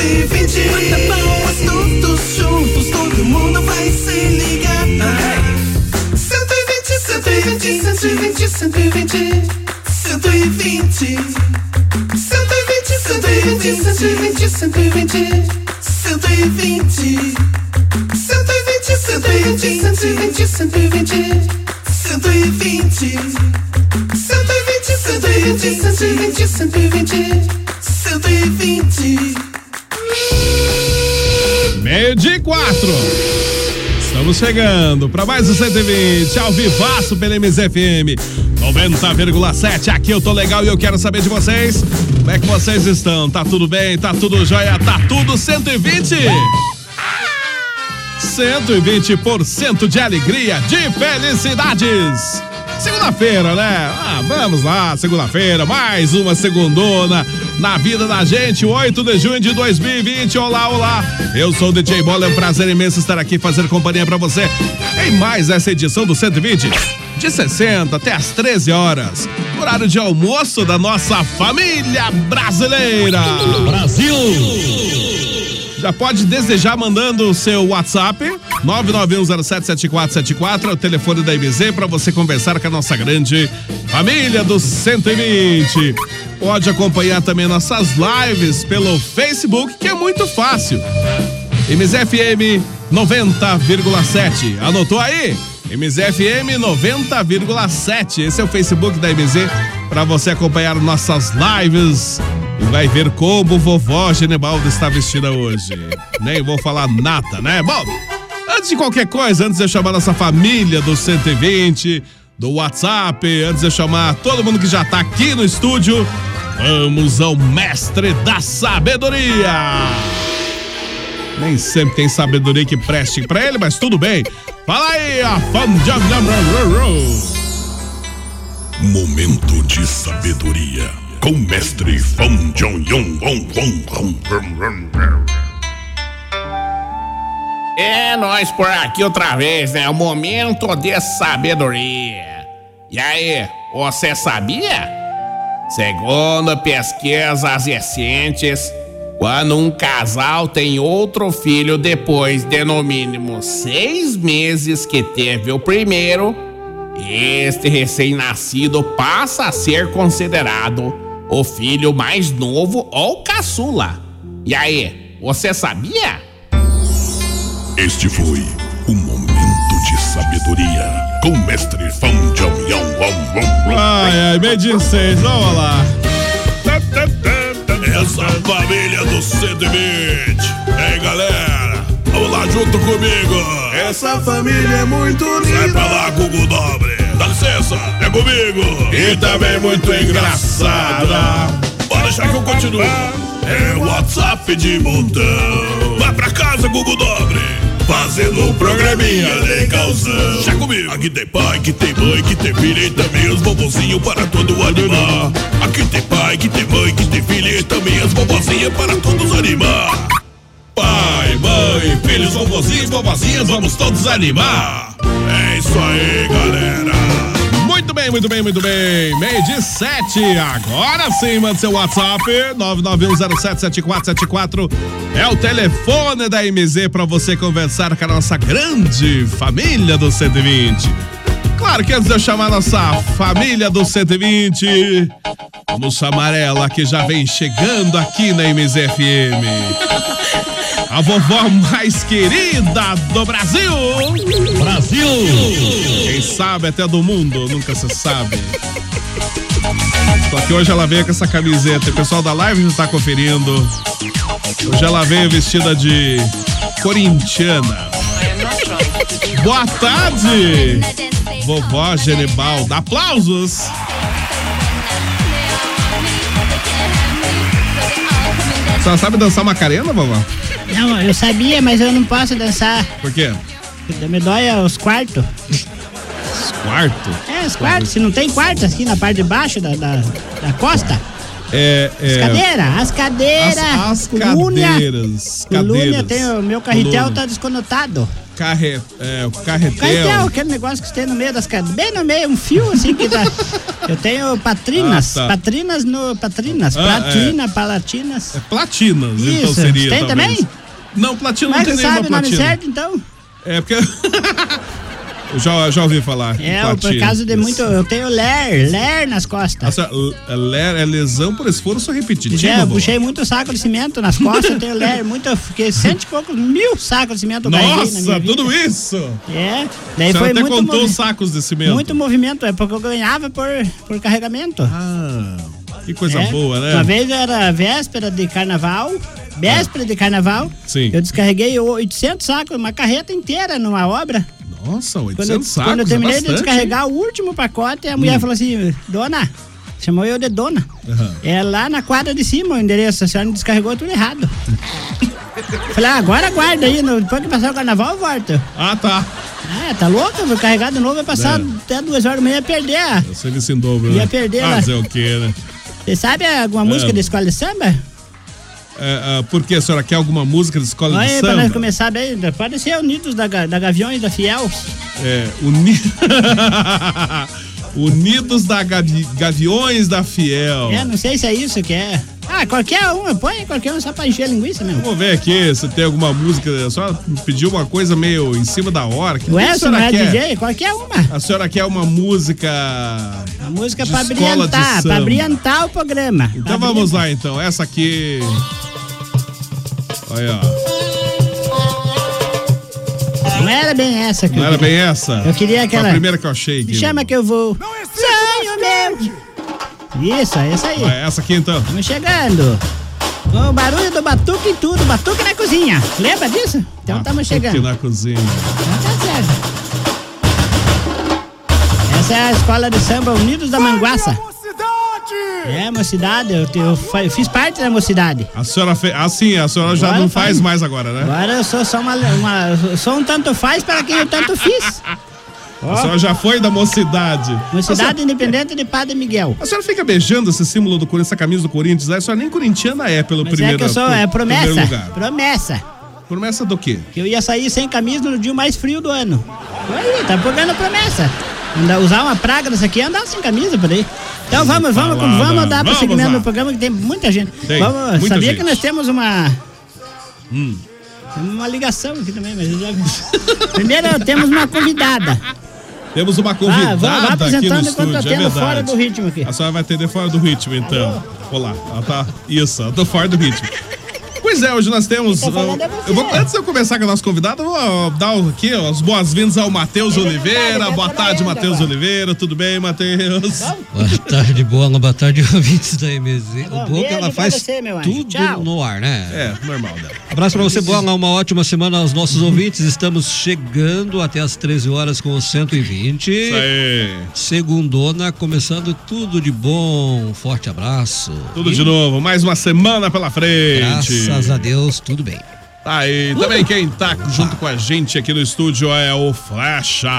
120. Bata palmas todos juntos, todo mundo vai se ligar. 120, 120, 120, 120. 120, 120, 120, 120, 120. 120, 120, 120, 120. 120, 120, 120, 120. 120. Meio de quatro. Estamos chegando para mais um 120 ao vivaço pela MZFM 90,7. Aqui eu tô legal e eu quero saber de vocês. Como é que vocês estão? Tá tudo bem? Tá tudo jóia? Tá tudo 120? 120% de alegria, de felicidades. Segunda-feira, né? Ah, vamos lá, segunda-feira, mais uma segundona na vida da gente, 8 de junho de 2020. Olá, olá. Eu sou o DJ Bola, é um prazer imenso estar aqui fazer companhia para você em mais essa edição do 120, de 60 até as 13 horas. Horário de almoço da nossa família brasileira. Brasil! Já pode desejar mandando o seu WhatsApp 991077474, é o telefone da MZ para você conversar com a nossa grande família dos 120. Pode acompanhar também nossas lives pelo Facebook, que é muito fácil. MZFM 90,7. Anotou aí? MZFM 90,7. Esse é o Facebook da MZ para você acompanhar nossas lives e vai ver como vovó Genebaldo está vestida hoje. Nem vou falar nada, né? Bom, antes de qualquer coisa, antes de eu chamar nossa família do 120, do WhatsApp, antes de eu chamar todo mundo que já tá aqui no estúdio, vamos ao mestre da sabedoria. Nem sempre tem sabedoria que preste pra ele, mas tudo bem. Fala aí, a fam Momento de sabedoria com mestre Fão Jong Yong Wong Wong É nós por aqui outra vez, né? O momento de sabedoria. E aí, você sabia? Segundo pesquisas recentes, quando um casal tem outro filho depois de no mínimo seis meses que teve o primeiro, este recém-nascido passa a ser considerado o filho mais novo ou caçula. E aí, você sabia? Este foi o momento de sabedoria com mestre Fão Wong Wong Ai, ai, meio de seis, vamos lá. Essa família do 120. Ei, galera, vamos lá junto comigo. Essa família é muito Sai linda. pra lá, Google Dobre. Dá licença, é comigo. E também muito engraçada. Pode deixar que eu continuo. É WhatsApp de montão. Vai pra casa, Google Dobre. fazendo um programinha legalzão. Já comigo. Aqui tem pai, que tem mãe, que tem filha e também os bobozinhos para todo animar. Aqui tem pai, que tem mãe, que tem filha e também as bobozinhas para todos animar. Pai, mãe, filhos, vovozinhos, vovozinhas, vamos todos animar. É isso aí, galera. Muito bem, muito bem, muito bem. Meio de sete. Agora sim, manda seu WhatsApp. 991077474 é o telefone da MZ para você conversar com a nossa grande família do 120. Claro que antes de eu chamar a nossa família do 120, vamos chamar ela que já vem chegando aqui na MZFM. A vovó mais querida do Brasil. Brasil! Quem sabe até do mundo, nunca se sabe. Só que hoje ela veio com essa camiseta. O pessoal da live já tá conferindo. Hoje ela veio vestida de corintiana. Boa tarde, vovó Genebalda. Aplausos! Senhora sabe dançar Macarena, vovó? Não, eu sabia, mas eu não posso dançar. Por quê? Me dói os quartos. Quarto? É, os quartos. Se não tem quarto aqui na parte de baixo da, da, da costa. É, é. As cadeiras. As, as colúnia. cadeiras. Colúnia, cadeiras. tem o meu carretel Colúnia. tá desconotado. Carre, é, o carretel. Carretel, aquele negócio que tem no meio das cadeiras. Bem no meio, um fio assim que dá. Eu tenho patrinas. Ah, tá. Patrinas no. Patrinas. Ah, platina, palatinas. É platinas, então Isso. seria. Tem também? Não, platina Como não tem nenhuma sabe o nome platina. certo, então? É porque. eu já, já ouvi falar. É, por platina. causa de muito. Eu tenho ler, ler nas costas. Nossa, é, le- é lesão por esforço repetitivo. É, eu puxei muito saco de cimento nas costas, eu tenho ler, muito, fiquei cento e poucos mil sacos de cimento Nossa, vida. tudo isso! É, daí senhora foi até muito, contou sacos de cimento. muito movimento, é porque eu ganhava por, por carregamento. Ah, que coisa É. boa, né? Uma vez era véspera de carnaval, véspera de carnaval, Sim. eu descarreguei 800 sacos, uma carreta inteira numa obra. Nossa, 800 Quando, eu- sacos quando eu terminei é de bastante, descarregar o último pacote, a mulher falou assim, dona, chamou eu de dona. Aham. É lá na quadra de cima o endereço, a senhora descarregou tudo errado. Falei, ah, agora guarda aí, depois que passar o carnaval eu volto. hein? Ah, tá. Ah, tá louco? Vou carregar de novo, vai passar É. até duas horas da manhã ia perder. Eu sei em dobro, Ia né? perder ah. Fazer o quê, né? Você sabe alguma música É. de escola de samba? É, é, por que a senhora quer alguma música de escola Olha de aí, pra nós samba? começar bem. Pode ser Unidos da, da Gaviões da Fiel. É, uni... Unidos da Gavi... Gaviões da Fiel. É, não sei se é isso que é. Ah, qualquer uma, põe qualquer uma só pra encher a linguiça mesmo. Vamos ver aqui se tem alguma música. Só pediu uma coisa meio em cima da hora. Que a Edson não senhora é quer? DJ? Qualquer uma. A senhora quer uma música. A música De pra brilhantar, pra brilhantar o programa. Então Pra vamos lá, então. Essa aqui. Olha, ó. Não era bem essa que Não era bem essa? Eu queria Foi aquela- a primeira que eu achei. Me chama que eu vou. Sonho meu. Isso, é essa aí. Vai, essa aqui então. Estamos chegando. Com o barulho do batuque e tudo. Batuque na cozinha. Lembra disso? Então estamos chegando. na cozinha. Então tá certo. Essa é a escola de samba Unidos da Manguaça. É, mocidade. Eu, te- eu eu fiz parte da mocidade. A senhora fez. Ah, sim, a senhora já Agora não faz faz. mais agora, né? Agora eu sou só uma, uma- sou um tanto faz para quem eu tanto fiz. A senhora já foi da mocidade. Mocidade Independente de Padre Miguel. A senhora fica beijando esse símbolo do Corinthians, essa camisa do Corinthians. A senhora nem corintiana é pelo Mas primeiro é que eu sou, é promessa. lugar. Promessa. Promessa do quê? Que eu ia sair sem camisa no dia mais frio do ano. Aí, tá pegando promessa. Andar, usar uma praga dessa aqui e andar sem camisa por aí. Então vamos, vamos, falar, vamos dar vamos prosseguimento no programa que tem muita gente. Tem, vamos, muita sabia gente. que nós temos uma. Hum. Uma ligação aqui também, mas eu já... Primeiro temos uma convidada. Temos uma Ah, convidada vá aqui no enquanto estúdio, eu é atendo verdade. fora do ritmo aqui. A senhora vai atender fora do ritmo, então. Olá, ela tá. Isso, eu tô fora do ritmo. Pois é, hoje nós temos. Quem tá é eu vou, antes de eu começar com a nossa convidada, eu vou dar aqui ó, as boas-vindas ao Matheus tá, Oliveira. ele Boa tarde, Matheus. Oliveira. Tudo bem, Matheus? Boa tarde, boa, boa tarde, ouvintes da MZ. O bom é que ela faz você, tudo Tchau. no ar, né? É, normal, né? Abraço pra você, Bola. Uma ótima semana aos nossos ouvintes. Estamos chegando até as 13 horas com o 120. Isso aí. Segundona, começando tudo de bom. Um forte abraço. Tudo E, de novo, mais uma semana pela frente. Graças a Deus, tudo bem. Aí, também quem tá junto com a gente aqui no estúdio é o Flecha.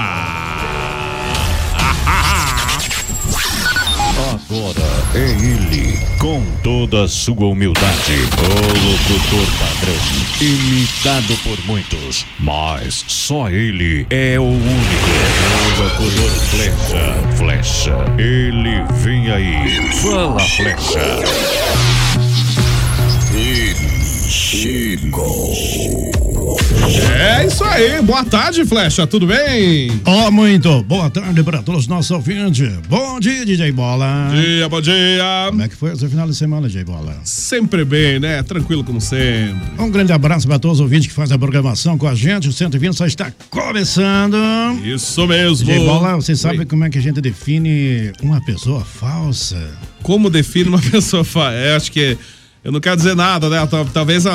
Agora é ele, com toda a sua humildade, o locutor padrão, imitado por muitos, mas só ele é o único, o locutor flecha, flecha, ele vem aí, fala flecha. É isso aí, boa tarde, Flecha, tudo bem? Ó, muito boa tarde para todos os nossos ouvintes. Bom dia, DJ Bola. Bom dia, bom dia. Como é que foi esse final de semana, DJ Bola? Sempre bem, né? Tranquilo como sempre. Um grande abraço para todos os ouvintes que fazem a programação com a gente. O 120 só está começando. Isso mesmo. DJ Bola, você sabe Oi. como é que a gente define uma pessoa falsa? Como define uma pessoa falsa? É, acho que. Eu não quero dizer nada, né? Tal- Talvez a,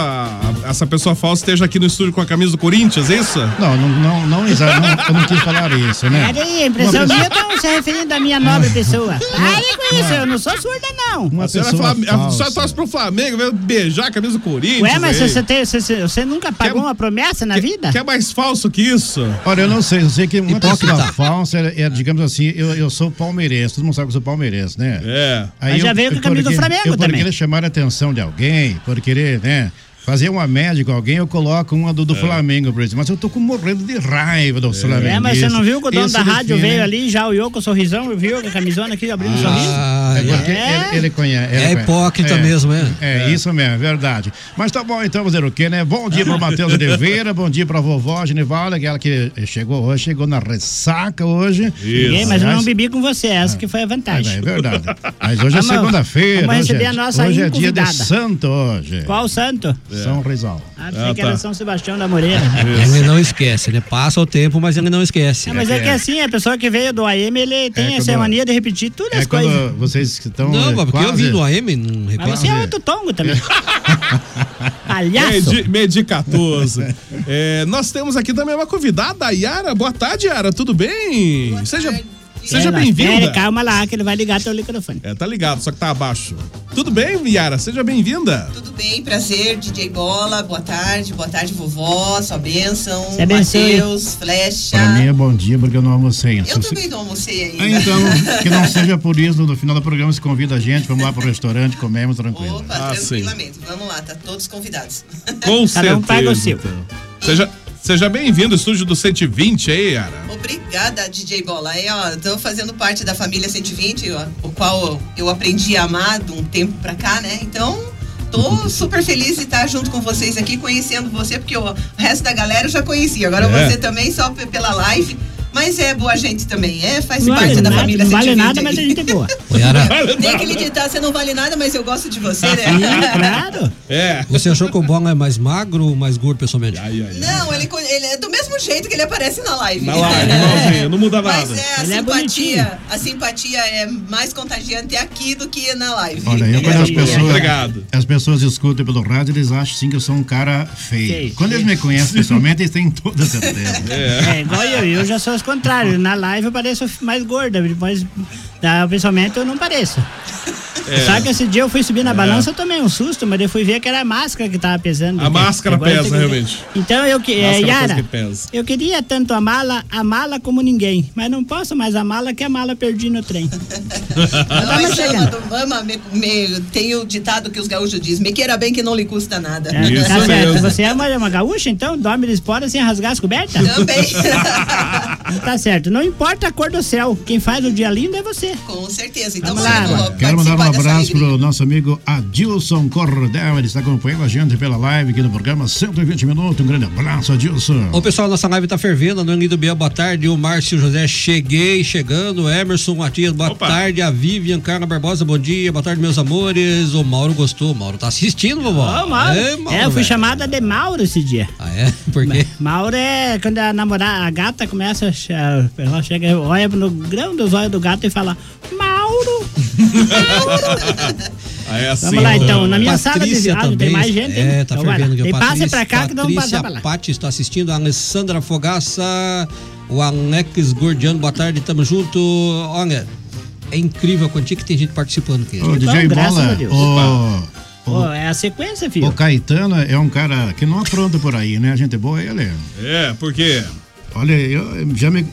a- essa pessoa falsa esteja aqui no estúdio com a camisa do Corinthians, é isso? Não, não, não, não, não eu não quis falar isso, né? Peraí, a impressão minha estão se referindo à minha nobre pessoa. Pare com isso, eu não sou surda, não. Uma A senhora, pessoa Flam- a senhora falsa. torce pro Flamengo, veio beijar a camisa do Corinthians. Ué, mas aí. você, tem, você, você nunca pagou uma promessa na vida? Que é mais falso que isso? Olha, eu não sei, eu sei que uma Hipócrita. pessoa falsa é, é, digamos assim, eu, eu sou palmeirense, todo mundo sabe que eu sou palmeirense, né? É. Mas já veio com a camisa do Flamengo eu, também. querer chamar a atenção de alguém, por querer, né? Fazer uma média com alguém, eu coloco uma do, do Flamengo, por exemplo. Mas eu tô com morrendo de raiva do Flamengo. É, mas você não viu que o dono Isso da rádio define- veio ali, já olhou com o sorrisão, viu com a camisona aqui abrindo o sorriso? Ah, É porque É. ele, ele conhece. ele É conhece. hipócrita mesmo, é? É, isso mesmo, é verdade. Mas tá bom, então, fazer o quê, né? Bom dia pro Matheus Oliveira, bom dia pra vovó Genivalda, aquela que chegou hoje, chegou na ressaca hoje. Ninguém, mas eu não bebi com você, essa que foi a É, vantagem. é verdade. Mas hoje é segunda-feira. vamos hoje receber é- a nossa Hoje é dia de santo hoje. Qual santo? São Rizal. Ah, Ah, que era tá. São Sebastião da Moreira. Ele não esquece, ele passa o tempo, mas ele não esquece. Ah, mas é que assim, a pessoa que veio do AM, ele tem É, essa quando- mania de repetir todas É as coisas. vocês que estão. Não, mas porque eu quase- vim do AM, não Mas reclama. você é outro tongo também. Palhaço. Medi medicatoso. É, nós temos aqui também uma convidada, a Yara. Boa tarde, Yara. Tudo bem? seja seja bem-vinda. pera, calma lá, que ele vai ligar teu microfone. É, tá ligado, só que tá abaixo. Tudo bem, Yara? Seja bem-vinda. Tudo bem, prazer, DJ Bola, boa tarde, boa tarde, vovó, sua bênção, Se abençoe. Matheus, Flecha. Pra mim é bom dia, porque eu não almocei. Eu Se você- também não almocei ainda. Ah, então, que não seja por isso, no final do programa você convida a gente, vamos lá pro restaurante, comemos tranquilo. Opa, Ah, sim. tranquilamente. Vamos lá, tá todos convidados. Com Cada um paga o certeza. seu. então. Seja, seja bem-vindo estúdio do 120 aí, Yara. Obrigada, DJ Bola. Aí, ó, tô fazendo parte da família 120, ó, o qual eu aprendi a amar de um tempo pra cá, né? Então, tô super feliz de estar junto com vocês aqui, conhecendo você, porque o resto da galera eu já conhecia. Agora É. você também, só pe- pela live. Mas é boa gente também, é? Faz Não parte vale, da nada, família não 120. vale nada, mas a aí. gente é boa. Tem aquele ditado, você não vale nada, mas eu gosto de você, né? Sim, claro. É. você achou que o Bola é mais magro ou mais gordo pessoalmente? Ai, ai, ai. Não, ele, ele é do mesmo jeito que ele aparece na live. Na live, igualzinho, não muda Mas nada. é, a Ele é simpatia, a simpatia é mais contagiante aqui do que na live. Olha, eu quando as É, pessoas, obrigado. as pessoas escutam pelo rádio, eles acham sim que eu sou um cara feio. Feio. Quando eles me conhecem pessoalmente, eles têm toda certeza. É igual eu, eu já sou os contrários. Na live eu pareço mais gorda, depois da, pessoalmente eu não pareço. É. Sabe que esse dia eu fui subir na balança, eu tomei um susto, mas eu fui ver que era a máscara que tava pesando. A Porque máscara agora pesa, realmente. Então eu que. É, Yara, que pesa. eu queria tanto amá-la, amá-la como ninguém, mas não posso mais amá-la que a mala perdi no trem. Chegando. ama, ama me, me- tem o ditado que os gaúchos dizem, me queira bem que não lhe custa nada. É, Isso tá certo. mesmo. Você é uma, uma gaúcha, então? Dorme de espora sem rasgar as cobertas? Também. Tá certo. Não importa a cor do céu. Quem faz o dia lindo é você. Com certeza. Então Vamos lá, vamos. Quero mandar um abraço pro nosso amigo Adilson Cordel, ele está acompanhando a gente pela live aqui no programa 120 minutos. Um grande abraço, Adilson. Ô pessoal, nossa live tá fervendo, Nani do Biel, boa tarde, o Márcio José, cheguei, chegando, Emerson Matias, boa Opa. tarde, a Vivian Carla Barbosa, bom dia, boa tarde meus amores, o Mauro gostou, o Mauro tá assistindo, vovó. Ô, Mauro. É, É, eu fui velho. chamada de Mauro esse dia. Ah, é? Por quê? Mauro é quando a namorar, a gata começa, a ela chega, olha no grão dos olhos do gato e fala, Mauro! Aí é assim. Vamos lá então, na minha Patrícia sala de tem também. mais gente? É, tá Então fervendo. Tem ó, passa Patrícia- pra cá que não passa Patrícia pra lá. Pati está assistindo, a Alessandra Fogaça, o Alex Gordiano, boa tarde, tamo junto. Olha, é incrível a quantia que tem gente participando aqui. Ô, DJ graças Bola, ô, Pô, é a sequência, filho. O Caetano é um cara que não apronta por aí, né? A gente é boa, ele. É, por quê? Olha, eu já me.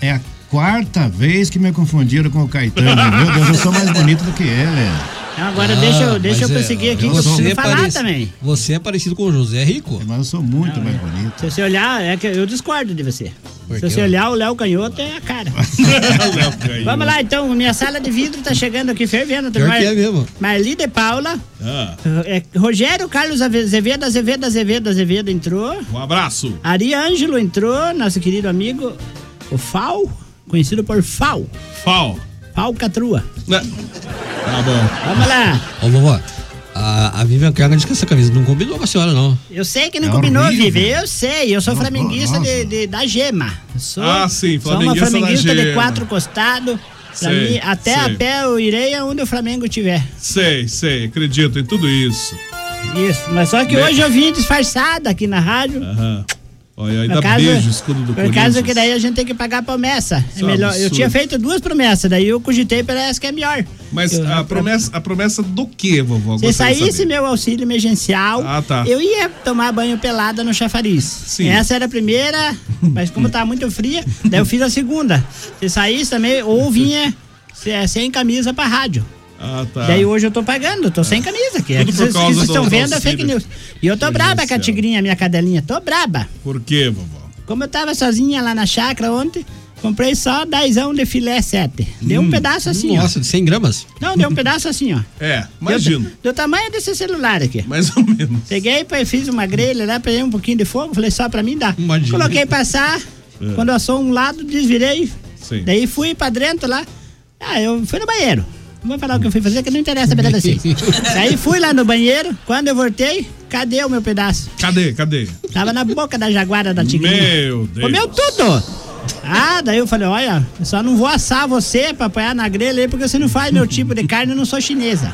É a quarta vez que me confundiram com o Caetano. Meu Deus, eu sou mais bonito do que ele. Então, agora deixa eu, deixa eu mas é, aqui, que eu preciso é falar parecido- também. Você é parecido com o José Rico. Mas eu sou muito mais bonito. Se você olhar, é que eu discordo de você. Por Se você olhar, o Léo Canhoto é a cara. Vamos lá, então. Minha sala de vidro tá chegando aqui fervendo. Pior Mar- que é mesmo. Marli de Paula. Ah, é, Rogério Carlos Azevedo, Azevedo, Azevedo, Azevedo entrou. um abraço. Ari Ângelo entrou, nosso querido amigo. O Fal, conhecido por Fal. Fal. Fal Catrua. Né? Tá bom. Vamos lá. Ô, vovó, a, a Vivian Carga disse que essa camisa não combinou com a senhora, não. Eu sei que não É combinou, horrível. Vivi. Eu sei. Eu sou Nossa, flamenguista de, de- da Gema. Sou, Ah, sim, Sou uma flamenguista da flamenguista de quatro costados. Pra Sei, mim, até sei. a pé eu irei aonde o Flamengo tiver. Sei, sei, acredito em tudo isso. Isso. Mas só que Me- hoje eu vim disfarçada aqui na rádio. Aham. Olha, aí Por causa, beijo, escudo do por causa que daí a gente tem que pagar a promessa. Isso É é melhor. Eu tinha feito duas promessas, daí eu cogitei parece que é melhor. Mas Eu- a promessa, a promessa do que, vovó? Se saísse meu auxílio emergencial, Ah, tá. eu ia tomar banho pelada no chafariz. Sim. Essa era a primeira, mas como tá muito fria, daí eu fiz a segunda. Se saísse também, ou vinha se- sem camisa pra rádio. Ah, tá. Daí hoje eu tô pagando, tô sem camisa aqui. É Tudo que por vocês vocês estão do vendo é fake news. E eu tô braba com a tigrinha, minha cadelinha, tô braba. Por quê, vovó? Como eu tava sozinha lá na chácara ontem, comprei só dezão de filé 7. Deu Hum. um pedaço assim, Nossa, de 100 gramas? ó. Não, deu um pedaço assim, ó. É, Deu, imagino. do tamanho desse celular aqui. Mais ou menos. Peguei, fiz uma grelha lá, peguei um pouquinho de fogo, falei só pra mim dá. Imagina. Coloquei passar, É. quando assou um lado, desvirei. Sim. Daí fui pra dentro lá. Ah, eu fui no banheiro. Não vou falar o que eu fui fazer, que não interessa pra vocês. Daí fui lá no banheiro, quando eu voltei, cadê o meu pedaço? Cadê, cadê? Tava na boca da jaguara da tigrinha. Meu Deus. Comeu tudo! Ah, daí eu falei, olha, eu só não vou assar você pra apanhar na grelha aí, porque você não faz meu tipo de carne, eu não sou chinesa.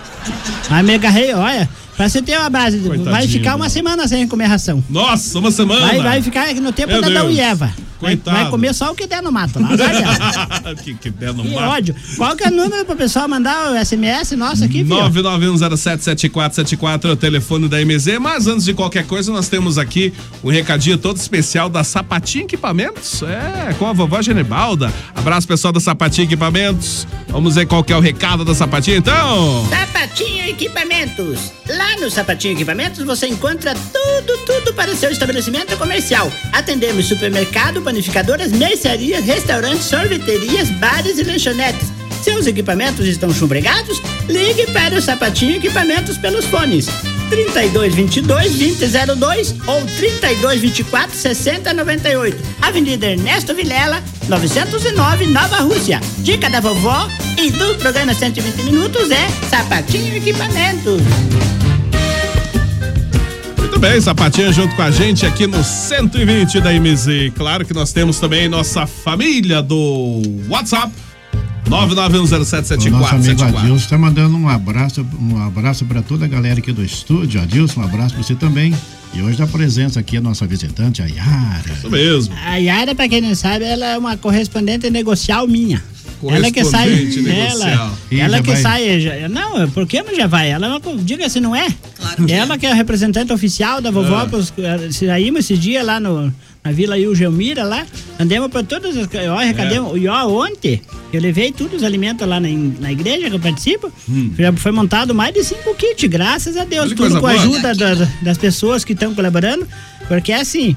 Aí me agarrei, olha, pra você ter uma base, vai Coitadinho ficar uma dela. semana sem comer ração. Nossa, uma semana. Vai, vai ficar no tempo Meu da Adão Deus. e Eva. Vai, Coitado. vai comer só o que der no mato lá. dela. que, que der no Que mato. ódio. Qual que é o número pro pessoal mandar o SMS nosso aqui, filho? 991077474 é o telefone da MZ. Mas antes de qualquer coisa, nós temos aqui um recadinho todo especial da Sapatinho Equipamentos. É, com a vovó Genebalda. Abraço, pessoal da Sapatinho Equipamentos. Vamos ver qual que é o recado da Sapatinho, então. Sapatinho Equipamentos. Lá no Sapatinho Equipamentos você encontra tudo, tudo para o seu estabelecimento comercial. Atendemos supermercado, panificadoras, mercearias, restaurantes, sorveterias, bares e lanchonetes. Seus equipamentos estão chumbregados? Ligue para o Sapatinho Equipamentos pelos fones 3222 2002 ou 3224 6098. Avenida Ernesto Vilela, 909, Nova Rússia. Dica da vovó e do programa 120 Minutos é Sapatinho Equipamentos. Muito bem, Sapatinho junto com a gente aqui no 120 da MZ. Claro que nós temos também nossa família do WhatsApp. O nosso amigo 991077474. Adilson está mandando um abraço, um abraço para toda a galera aqui do estúdio. Adilson, um abraço para você também. E hoje dá presença aqui a nossa visitante, a Yara. Isso mesmo. A Yara, pra quem não sabe, ela é uma correspondente negocial minha. Ela que sai. Ela, Ih, ela que vai. sai. já- não, por que não já vai? Ela é diga se não é. Claro que ela que é a representante oficial da vovó. Ah. Pros, saímos esse dia lá no, na Vila Ilgelmira lá. Andamos por todas as. Ó, arrecademos. É. E ó, ontem eu levei todos os alimentos lá na, na igreja que eu participo. Hum. Já foi montado mais de cinco kits, graças a Deus. Olha Tudo com a boa. ajuda da- das pessoas que estão colaborando. Porque assim,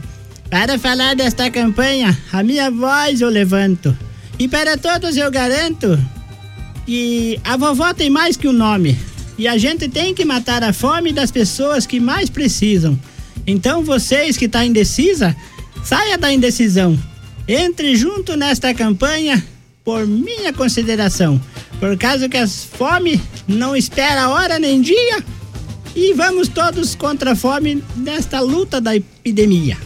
para falar desta campanha, a minha voz eu levanto. E para todos eu garanto que a vovó tem mais que um nome. E a gente tem que matar a fome das pessoas que mais precisam. Então vocês que estão indecisa, saia da indecisão. Entre junto nesta campanha por minha consideração. Por causa que a fome não espera hora nem dia. E vamos todos contra a fome nesta luta da epidemia.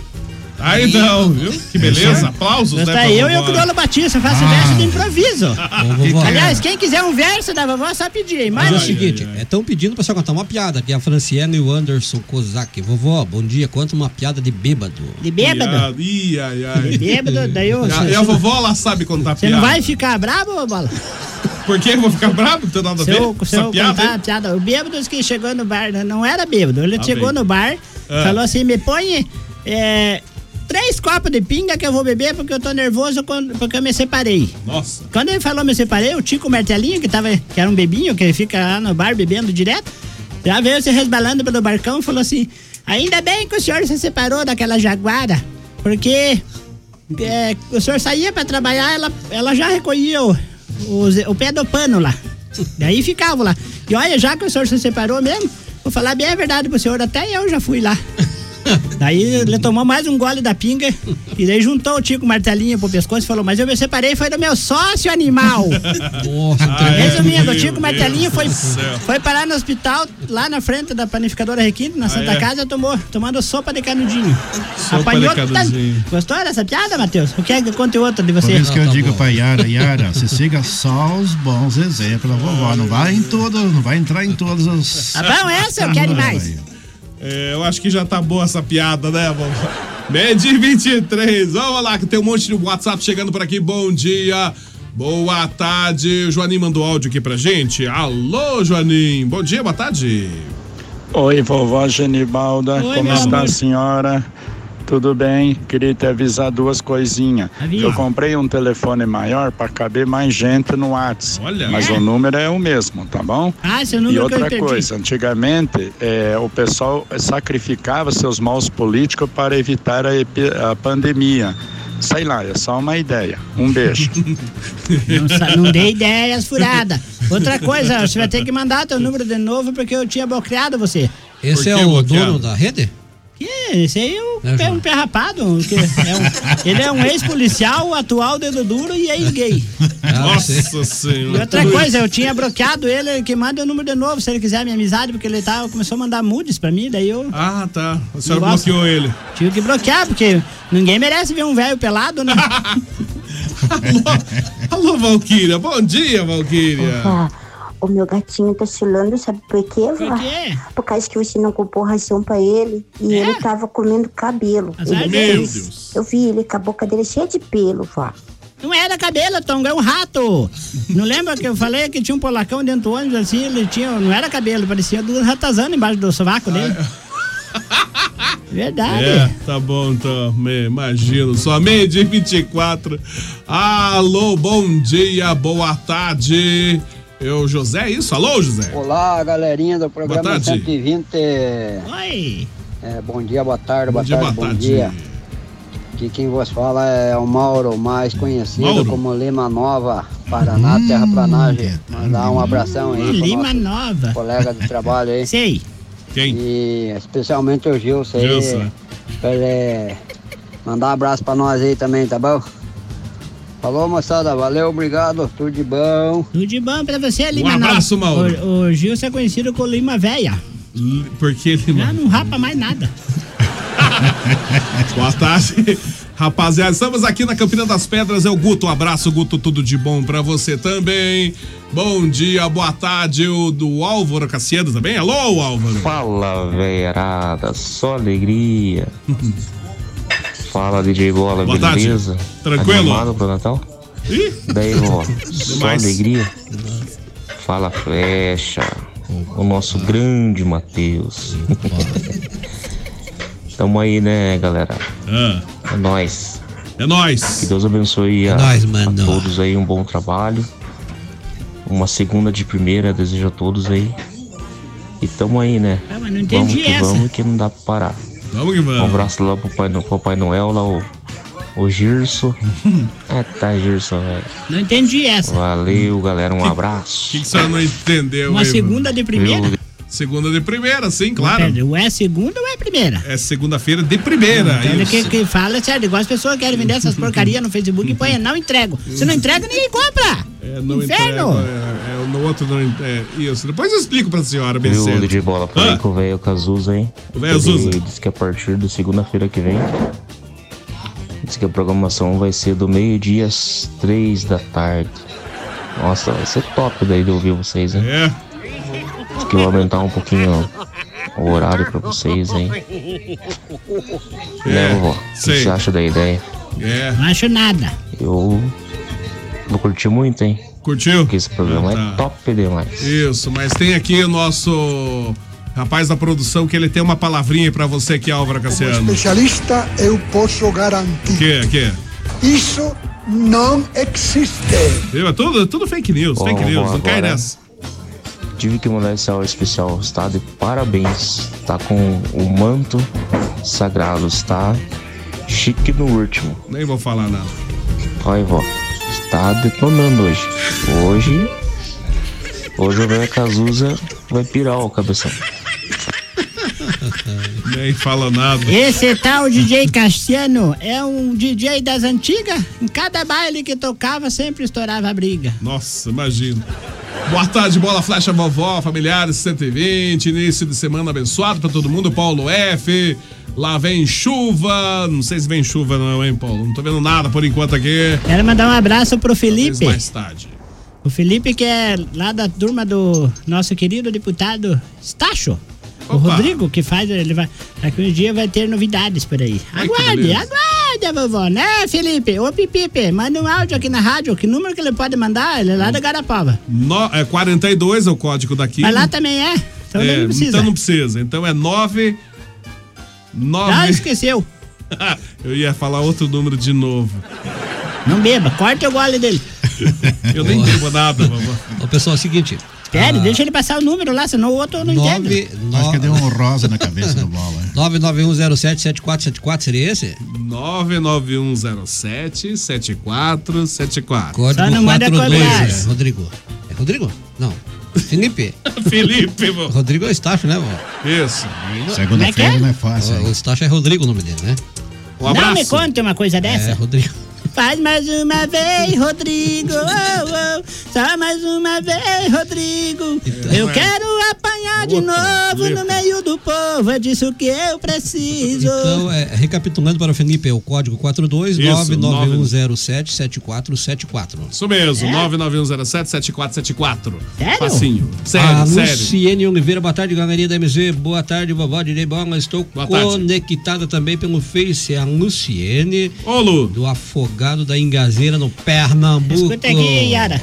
Aí então, viu? Que beleza. Aplausos, né? Está pra eu e o vovó. Crioulo Batista, faço verso de improviso. Ô, vovó, Aliás, quem quiser um verso da vovó, só pedir, hein? Mas é o seguinte, estão pedindo pra você contar uma piada, que é a Franciane e o Anderson Kozak. Vovó, bom dia, conta uma piada de bêbado. De bêbado? Ih, ai, ai. De bêbado, daí eu... E a, e a vovó, ela sabe contar Você piada. não vai ficar bravo, ô bola? Por que eu vou ficar bravo? Não tem nada a ver. eu, se eu piada, contar hein? a piada, o bêbado que chegou no bar, né, não era bêbado, ele Ah, chegou bem. no bar, Ah. falou assim, me põe é, três copos de pinga que eu vou beber porque eu tô nervoso quando- porque eu me separei. Nossa. Quando ele falou me separei, o Tico Martelinho, que, tava, que era um bebinho, que fica lá no bar bebendo direto, já veio se resbalando pelo barcão e falou assim: Ainda bem que o senhor se separou daquela jaguara, porque é, o senhor saía pra trabalhar, ela, ela já recolhia o, o, o pé do pano lá. Daí ficava lá. E olha, já que o senhor se separou mesmo, vou falar bem a verdade pro senhor, até eu já fui lá. Daí ele tomou mais um gole da pinga e daí juntou o Tico Martelinho pro pescoço e falou: Mas eu me separei, foi do meu sócio animal. Nossa, Resumindo, o meu Tico Martelinho foi, foi parar no hospital, lá na frente da panificadora Requinte, na Santa é? Casa, tomou, tomando sopa de canudinho. Sopa de canudinho. tanto. Gostou dessa piada, Matheus? O que é que conta outra de Por você? isso que eu tá digo bom. pra Yara, Yara, você siga só os bons exemplos da vovó. Não vai em todos, não vai entrar em todos os. Tá bom, essa eu quero mais. É, eu acho que já tá boa essa piada, né, vovó? Medi 23, vamos lá, que tem um monte de WhatsApp chegando por aqui. Bom dia, boa tarde. O Joanim mandou áudio aqui pra gente. Alô, Joanim. Bom dia, boa tarde. Oi, vovó Genibalda, Oi, como está amor. a senhora? Tudo bem? Queria te avisar duas coisinhas. Eu comprei um telefone maior para caber mais gente no WhatsApp. Olha. Mas É? o número é o mesmo, tá bom? Ah, esse é o E número que eu outra coisa, antigamente é, o pessoal sacrificava seus maus políticos para evitar a, a pandemia. Sei lá, é só uma ideia. Um beijo. Não, não dei ideias furadas. Outra coisa, você vai ter que mandar teu número de novo porque eu tinha bloqueado você. Esse é o bloqueado? dono da rede? Que esse aí é um, É, um pé rapado. é um- ele é um ex-policial, atual dedo duro e ex-gay. Ah, sei. Nossa E senhora. outra tudo coisa, eu tinha bloqueado ele, que manda o número de novo, se ele quiser minha amizade, porque ele tava, começou a mandar nudes pra mim, daí eu Ah, tá. A senhora bloqueou ele. tive que bloquear, porque ninguém merece ver um velho pelado, né? Alô, Alô, Valquíria. Bom dia, Valquíria. Vó, o meu gatinho tá chulando, sabe por quê, vó? Por quê? Por causa que você não comprou ração pra ele e É? ele tava comendo cabelo. Azar Ele. Meu Deus. Eu vi ele com a boca dele cheia de pelo, vó. Não era cabelo, Tonga, é um rato. Não lembra que eu falei que tinha um polacão dentro do ônibus assim? Ele tinha, não era cabelo, parecia duas ratazanas embaixo do sovaco dele. Verdade. É, tá bom, então. Me imagino. Só meio-dia e 24. Alô, bom dia, boa tarde. Eu, José, é isso? Alô, José? Olá, galerinha do programa Boa tarde. 120. Oi. É, bom dia, boa tarde, Bom boa dia, tarde, boa bom tarde. dia. Aqui quem vos fala é o Mauro, mais conhecido Mauro. como Lima Nova, Paraná, Terraplanagem. Mandar um abração aí pro Lima nosso Nova. colega de trabalho aí. Sei. Quem? E especialmente o Gilson aí. Gilson. Pra ele mandar um abraço pra nós aí também, tá bom? Falou, moçada. Valeu, obrigado. Tudo de bom. Tudo de bom pra você, Lima Um abraço. Mauro. O, o Gilson é conhecido como Lima Véia. L- Porque ele. Já não rapa mais nada. Boa tarde. Rapaziada, estamos aqui na Campina das Pedras. É o Guto. Um abraço, Guto. Tudo de bom pra você também. Bom dia, boa tarde. O do Álvaro Cassiano também. Alô, Álvaro. Fala, velharada, só alegria. Fala, DJ Bola, Boa tarde. beleza? Tranquilo? Animado pro Natal? Ih, Daí, vó, só alegria. Fala, flecha. O nosso grande Matheus. Tamo aí, né, galera? ah, É nóis. é Que nóis. Deus abençoe a, nóis, a mano. todos aí, um bom trabalho. Uma segunda de primeira, desejo a todos aí. E tamo aí, né? Ah, mas não Vamos que essa. vamos que não dá pra parar. Vamos que Um vamos. abraço lá pro Papai, No- pro Papai Noel, lá o, o Girso. é, tá, Girso, velho. Não entendi essa. Valeu, galera, um O abraço. que, que você não entendeu? Uma aí, segunda de primeira? Viu? Segunda de primeira, sim, claro. Ou é segunda ou é primeira? É segunda-feira de primeira. Então, ele isso. que, que fala sério, igual as pessoas querem vender essas porcarias no Facebook e põe, não entrego. Se não entrega, ninguém compra. É, não Inferno. entrego, é, é, no outro não é, isso. Depois eu explico pra senhora bem Viu, cedo. DJ Bola? Falei Ah. com o velho Cazuza, hein? O velho Ele Azusa. disse que a partir de segunda-feira que vem. Disse que a programação vai ser do meio-dia às três da tarde. Nossa, vai ser top daí de ouvir vocês, hein? É, Que eu vou aumentar um pouquinho o horário pra vocês, hein? Né, vovó? O que É, você acha da ideia? é. Não acho nada. Eu vou curtir muito, hein? Curtiu? Porque esse programa Tá. é top demais. Isso, mas tem aqui o nosso rapaz da produção que ele tem uma palavrinha pra você aqui, Álvaro Cassiano. Especialista, eu posso garantir. Que, que? Isso não existe. Viu? É tudo, tudo fake news, fake Bom, news, não cai nessa. Tive que mandar esse áudio especial, está de parabéns. Tá com o manto sagrado, está chique no último. Nem vou falar nada. Olha, vó, está detonando hoje. Hoje, hoje o velho Cazuza vai pirar o cabeção. Nem fala nada. Esse tal DJ Cassiano é um DJ das antigas. Em cada baile que tocava, sempre estourava a briga. Nossa, imagina. Boa tarde, bola flecha vovó, familiares 120, início de semana abençoado pra todo mundo. Paulo F. Lá vem chuva. Não sei se vem chuva, não, hein, Paulo? Não tô vendo nada por enquanto aqui. Quero mandar um abraço pro Talvez Felipe. mais tarde. O Felipe, que é lá da turma do nosso querido deputado Stacho. O Opa. Rodrigo, que faz, ele vai. Daqui um dia vai ter novidades por aí. Ai, que Aguarde, beleza. aguarde, vovó, né, Felipe? Ô, Pipipe, manda um áudio aqui na rádio. Que número que ele pode mandar? Ele é lá da Garapava. No, é 42 é o código daqui. Mas lá também é. Então é, não precisa. Então não precisa. Então é 9. 9. Ah, esqueceu. Eu ia falar outro número de novo. Não beba, corta o gole dele. Eu nem bebo nada, vovó. Ô, pessoal, é o seguinte. Espere, ah, deixa ele passar o número lá, senão o outro eu não entendo. Nove, Acho que deu um rosa na cabeça do bola. 991077474, seria esse? 99107 7474. Código Só não manda 42, cobrar. é, Rodrigo. É Rodrigo? Não. Felipe. Felipe, vô. Rodrigo é o Stacho, né, vó? Isso. Segunda-feira é é? não é fácil. O, o Stacho é Rodrigo o nome dele, né? Um não me conte uma coisa É, dessa. Rodrigo. Faz mais uma vez, Rodrigo. Oh, oh. Só mais uma vez, Rodrigo. eu é. quero apanhar de novo no meio do povo. É disso que eu preciso. Então, é, recapitulando para o Felipe, é o código 42 Isso, 99107 7474. Isso mesmo, 99107 7474. Sério? Facinho. a Sério, sério. Luciene Oliveira, boa tarde, galerinha da MZ. Boa tarde, vovó de Bola. Estou Boa tarde. conectada também pelo Face. É a Luciene, Ô, Lu. do Afogado da Engazeira, no Pernambuco. Escuta aqui, Yara.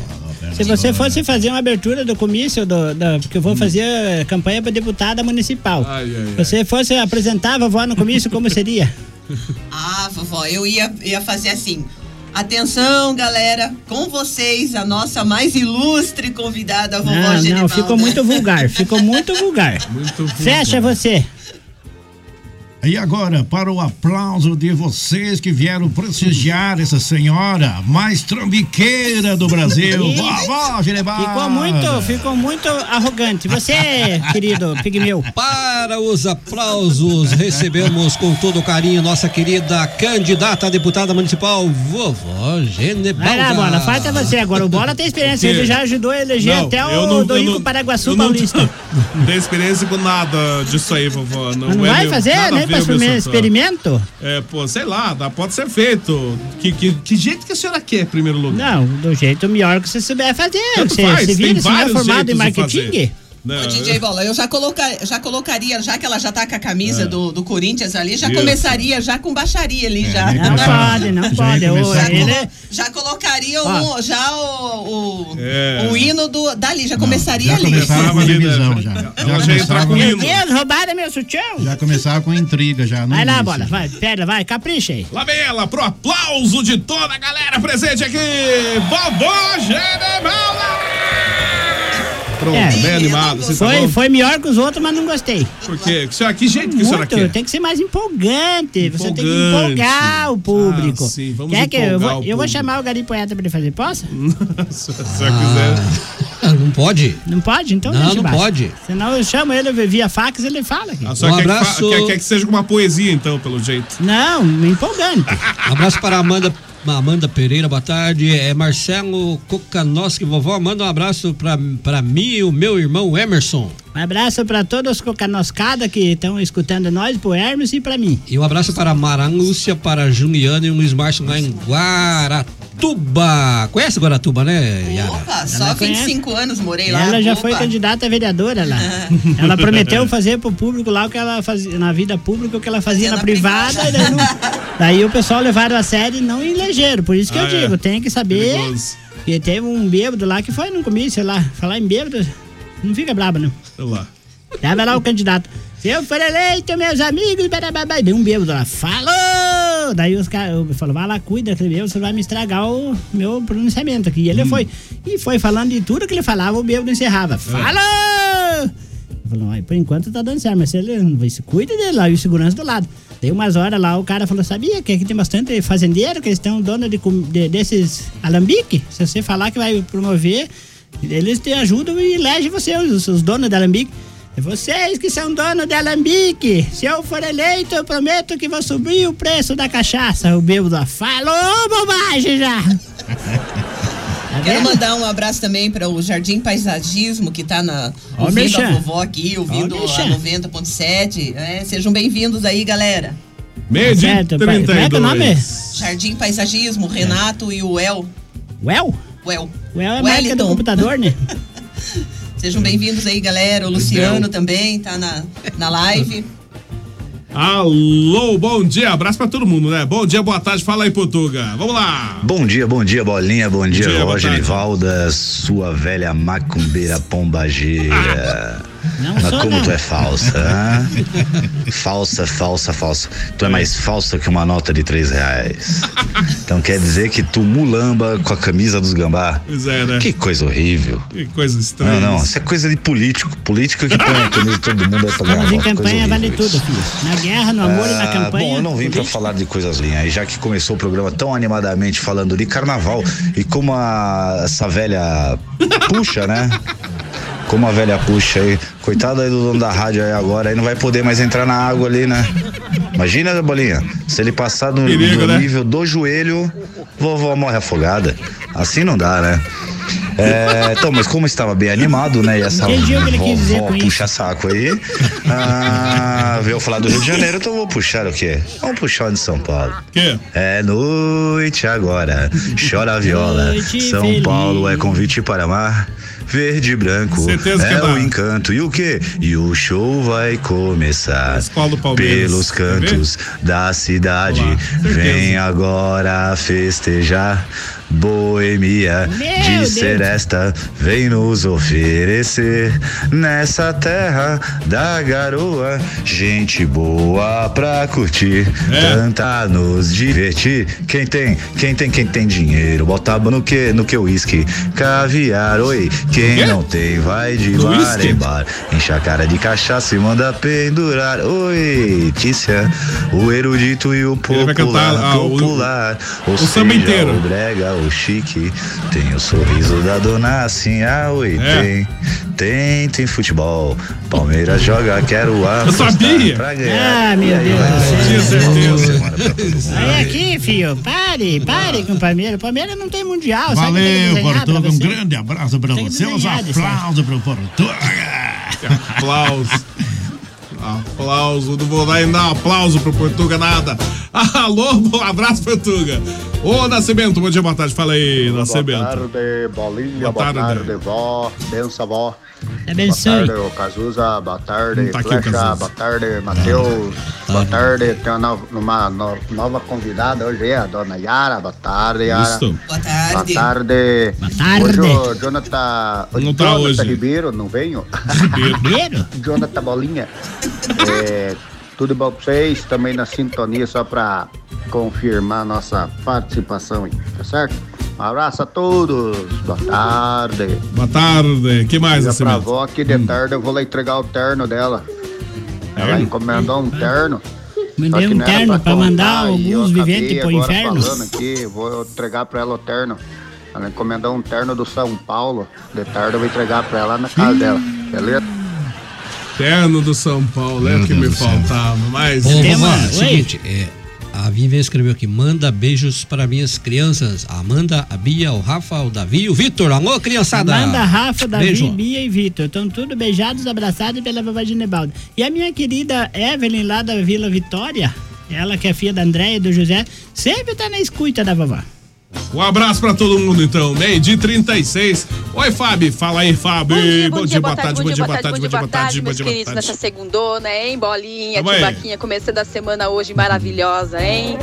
Se você fosse fazer uma abertura do comício, do, da- porque eu vou fazer campanha para deputada municipal. Ai, ai, ai. Você fosse apresentar a vovó no comício, como seria? Ah, vovó, eu ia, ia fazer assim. Atenção, galera, com vocês, a nossa mais ilustre convidada, a vovó Não, não, Genivalda. ficou muito vulgar, ficou muito vulgar. Muito Fecha você. E agora, para o aplauso de vocês que vieram prestigiar essa senhora mais trambiqueira do Brasil, vovó Genebalda. Ficou muito, ficou muito arrogante. Você, querido Pigmeu. Para os aplausos, recebemos com todo carinho nossa querida candidata a deputada municipal, vovó Genebalda. Vai lá, Bola, falta você agora. O Bola tem experiência, ele já ajudou a eleger Não, até o não- do Rico não- Paraguaçu eu não- Paulista. Não tenho experiência com nada disso aí, vovó. Não, não é vai meu- fazer, nem para experimento? É, pô, sei lá, dá- pode ser feito. Que, que, que jeito que a senhora quer, em primeiro lugar? Não, do jeito melhor que você souber fazer. Tanto Você faz, se tem vira, não é vários formado em marketing? Não, Ô, DJ Bola, eu já, coloca, já colocaria, já que ela já tá com a camisa É. do, do Corinthians ali, já Isso. começaria já com baixaria ali, já. nem Não pode, não já pode. Começar com- ele- Já colocaria o, já o, o, É. o hino do, dali, já começaria já ali. começava com ali, né? divisão já. Já já começava, com Meu hino. Deus, roubaram meu sutiã. já começava com intriga já. Vai lá. Bola, vai, pera, vai, capricha aí. Lá vem ela, pro aplauso de toda a galera presente aqui, vovó Genebalda! Pronto, É. bem animado, assim, tá Foi, bom? foi melhor que os outros, mas não gostei. Por quê? Que, senhora- que jeito que a senhora Muito, quer? tem que ser mais empolgante. Você tem que Empolgante. empolgar o público. Ah, sim, vamos Quer que eu, vou, eu vou chamar o Gari Poeta pra ele fazer, posso? Se a senhora quiser. Ah, não pode? Não pode? Então Não, deixa não pode. Senão eu chamo ele via fax ele fala aqui. A senhora Um quer, que abraço. fa- quer, quer que seja uma poesia, então, pelo jeito. Não, empolgante. Abraço para a Amanda, Amanda Pereira, boa tarde. É Marcelo Kokanoski, vovó, manda um abraço para para mim e o meu irmão Emerson. Um abraço pra todos os cocanoscadas que estão escutando nós, pro Hermes e pra mim. E um abraço para Mara Lúcia, para Juliana e o Luiz Márcio lá em Guaratuba. Conhece Guaratuba, né, Yara? Opa, só Ela 25 anos morei lá. Ela já Opa. foi candidata a vereadora lá. Ela prometeu fazer pro público lá o que ela fazia na vida pública, o que ela fazia na, na privada. privada. daí, não- daí o pessoal levaram a sério e não elegeram. Por isso que Ah, eu é. digo, tem que saber Perigoso. E teve um bêbado lá que foi no comício lá. Falar em bêbado, não fica brabo, não. Sei lá. Tava lá o candidato. Se eu for eleito, meus amigos, barababá. E Deu um bêbado lá. Falou! Daí os caras falaram, vai lá, cuida bêbado, você vai me estragar o meu pronunciamento aqui. E ele foi. E foi falando de tudo que ele falava, o bêbado encerrava. Falou! Falou, "Ai, por enquanto tá dando certo, mas se ele se cuida dele lá e o segurança do lado. Dei umas horas lá, o cara falou, sabia que aqui tem bastante fazendeiro, que eles estão dono de, de- desses alambique? Se você falar que vai promover, eles te ajudam e elegem você, os, os donos de alambique. É vocês que são donos de alambique. Se eu for eleito, eu prometo que vou subir o preço da cachaça. O bêbado falou bobagem já. Tá Quero mandar um abraço também para o Jardim Paisagismo, que tá na, Ó, ouvindo Merchan. a vovó aqui, ouvindo Ó, a Merchan. 90.7. É, sejam bem-vindos aí, galera. Meio de Certo, pai. Como é que é o nome? 32. Jardim Paisagismo, Renato e o El. Well? Well. O El é a marca do computador, né? Sejam bem-vindos aí, galera. O Luciano também tá na, na live. Alô, bom dia, abraço pra todo mundo, né? Bom dia, boa tarde, fala aí, Portuga. Vamos lá. Bom dia, bom dia, Bolinha, bom dia, dia, boa Roger. Nivalda, sua velha macumbeira pombageira. Não Mas como não. tu é falsa, hã? Falsa, falsa, falsa. Tu é mais falsa que uma nota de três reais. Então quer dizer que tu mulamba com a camisa dos gambá? Pois é, né? Que coisa horrível. Que coisa estranha. Não, não, isso é coisa de político. Político que põe a camisa de todo mundo pra ganhar voto, coisa campanha, vale tudo, filho. Na guerra, no amor e na ah, campanha. Bom, eu não vim pra falar de coisas linhas, já que começou o programa tão animadamente falando de carnaval e como a, essa velha puxa, né? Como a velha puxa aí. Coitado aí do dono da rádio aí agora, aí não vai poder mais entrar na água ali, né? Imagina, Bolinha, se ele passar do, Perigo, do né? nível do joelho, vovó morre afogada. Assim não dá, né? É, então, mas como estava bem animado, né? E essa vovó puxa saco aí. Ah, veio falar do Rio de Janeiro, então vou puxar o quê? Vamos puxar o de São Paulo. Que? É noite agora, chora a viola. Noite São feliz. Paulo é convite para amar. Verde e branco Certeza é o encanto. E o quê? E o show vai começar. Pelos cantos da cidade. Vem agora festejar. Boemia Meu de Deus. ser esta vem nos oferecer nessa terra da garoa gente boa pra curtir É. cantar nos divertir quem tem quem tem quem tem dinheiro bota no que no que uísque caviar oi quem quê? não tem vai de No bar uísque? em bar enche a cara de cachaça e manda pendurar oi Tícia o erudito e o Ele vai popular cantar, ah, o- popular ou o samba seja, inteiro. o brega, o chique, tem o sorriso da dona assim, ah, oi, É. tem, tem, tem futebol, Palmeiras joga, quero apostar sabia. pra ganhar. Ah, meu aí Deus do céu. Aí aqui, filho, pare, pare com o Palmeiras. O Palmeiras não tem mundial, sabe? Valeu, pra Portuga. Um grande abraço pra você. Dissé. aplausos pro Portuga. Aplauso. Aplauso. Não vou dar ainda um aplauso pro Portuga, nada. Alô, bom abraço, Portuga. Ô, Nascimento, bom dia, boa tarde. Fala aí, Nascimento. tarde, Bolinha. Boa Boa, tarde. tarde, vó. Benção, vó. Abençoe. Boa tarde, o Cazuza. Boa tarde, tá Flecha. Cazuza. Boa tarde, Matheus. Boa tarde. Tem uma, nova- uma no- nova convidada hoje, é a dona Yara. Boa tarde, Yara. Isso. Boa Boa tarde. tarde. Boa tarde. Hoje o Jonathan. o Não tá Jonathan hoje. Ribeiro, não venho? Primeiro? Jonathan Bolinha. É, tudo bom pra vocês? Também na sintonia, só pra confirmar nossa participação aí, tá certo? Um abraço a todos. Boa tarde. Boa tarde. que mais, Liga pra avó que de tarde eu vou lá entregar o terno dela. Ela Terno? encomendou um terno. Mandei um era terno pra contar, mandar alguns viventes pro agora inferno. falando aqui, vou entregar pra ela o terno. Ela encomendou um terno do São Paulo. De tarde eu vou entregar pra ela na casa dela. Beleza? Terno do São Paulo, é o que me faltava. Mas. Ô, Oi. seguinte, é, a Vivian escreveu aqui, manda beijos para minhas crianças, Amanda, a Bia, o Rafa, o Davi e o Vitor. Alô, criançada! Amanda, Rafa, Davi, Beijo. Bia e Vitor. Estão tudo beijados, abraçados pela vovó Ginebaldo. E a minha querida Evelyn, lá da Vila Vitória, ela que é filha da Andréia e do José, sempre tá na escuta da vovó. Um abraço pra todo mundo, então. Meio de 36. Oi, Fábio. Fala aí, Fábio. Bom dia, boa tarde, bom dia, boa tarde, bom dia, boa tarde, meus queridos, nessa segundona, hein? Bolinha, tio Baquinha, começando a semana hoje maravilhosa, hein?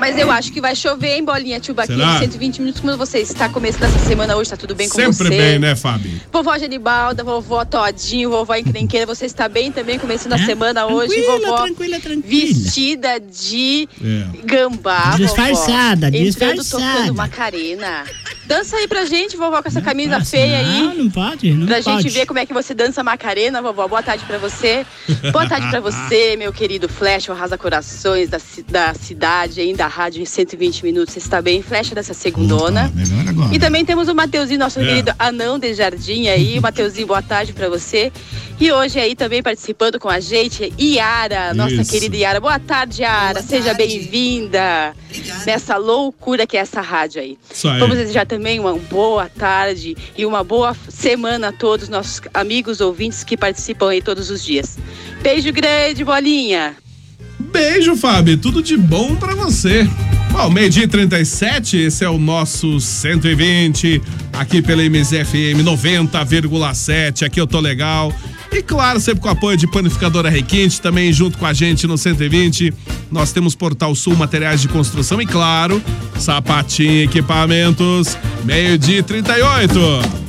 Mas eu acho que vai chover, hein, Bolinha, tio Baquinha, Será? de 120 minutos, como você está começando essa semana hoje, tá tudo bem com você? Sempre bem, né, Fábio? Vovó Genibalda, vovó Todinho, vovó Encrenqueira, você está bem também começando a semana hoje, Tranquila, vovó tranquila, tranquila. vestida de É. gambá, Disfarçada, vovó. Disfarçada. Macarena. Dança aí pra gente, vovó, com essa camisa feia aí. Não, não pode, não pra pode. gente ver como é que você dança Macarena, vovó. Boa tarde pra você. Boa tarde pra você, meu querido Flash, o Arrasa Corações da, da cidade, aí da rádio em 120 minutos. Você está bem, Flash dessa segundona. Melhor agora. E também temos o Mateuzinho, nosso É. querido anão de jardim aí. Mateuzinho, boa tarde pra você. E hoje aí também participando com a gente, Iara, nossa Isso. querida Iara. Boa tarde, Iara. Seja bem-vinda nessa loucura que é essa rádio aí. Isso aí. Vamos desejar também uma boa tarde e uma boa semana a todos os nossos amigos ouvintes que participam aí todos os dias. Beijo grande, bolinha. Beijo, Fábio. Tudo de bom pra você. Bom, meio-dia e 37, esse é o nosso 120, aqui pela MZFM 90,7. Aqui eu tô legal. E claro, sempre com o apoio de Panificadora Requinte, também junto com a gente no 120. Nós temos Portal Sul Materiais de Construção e, claro, Sapatinho Equipamentos, meio-dia e 38.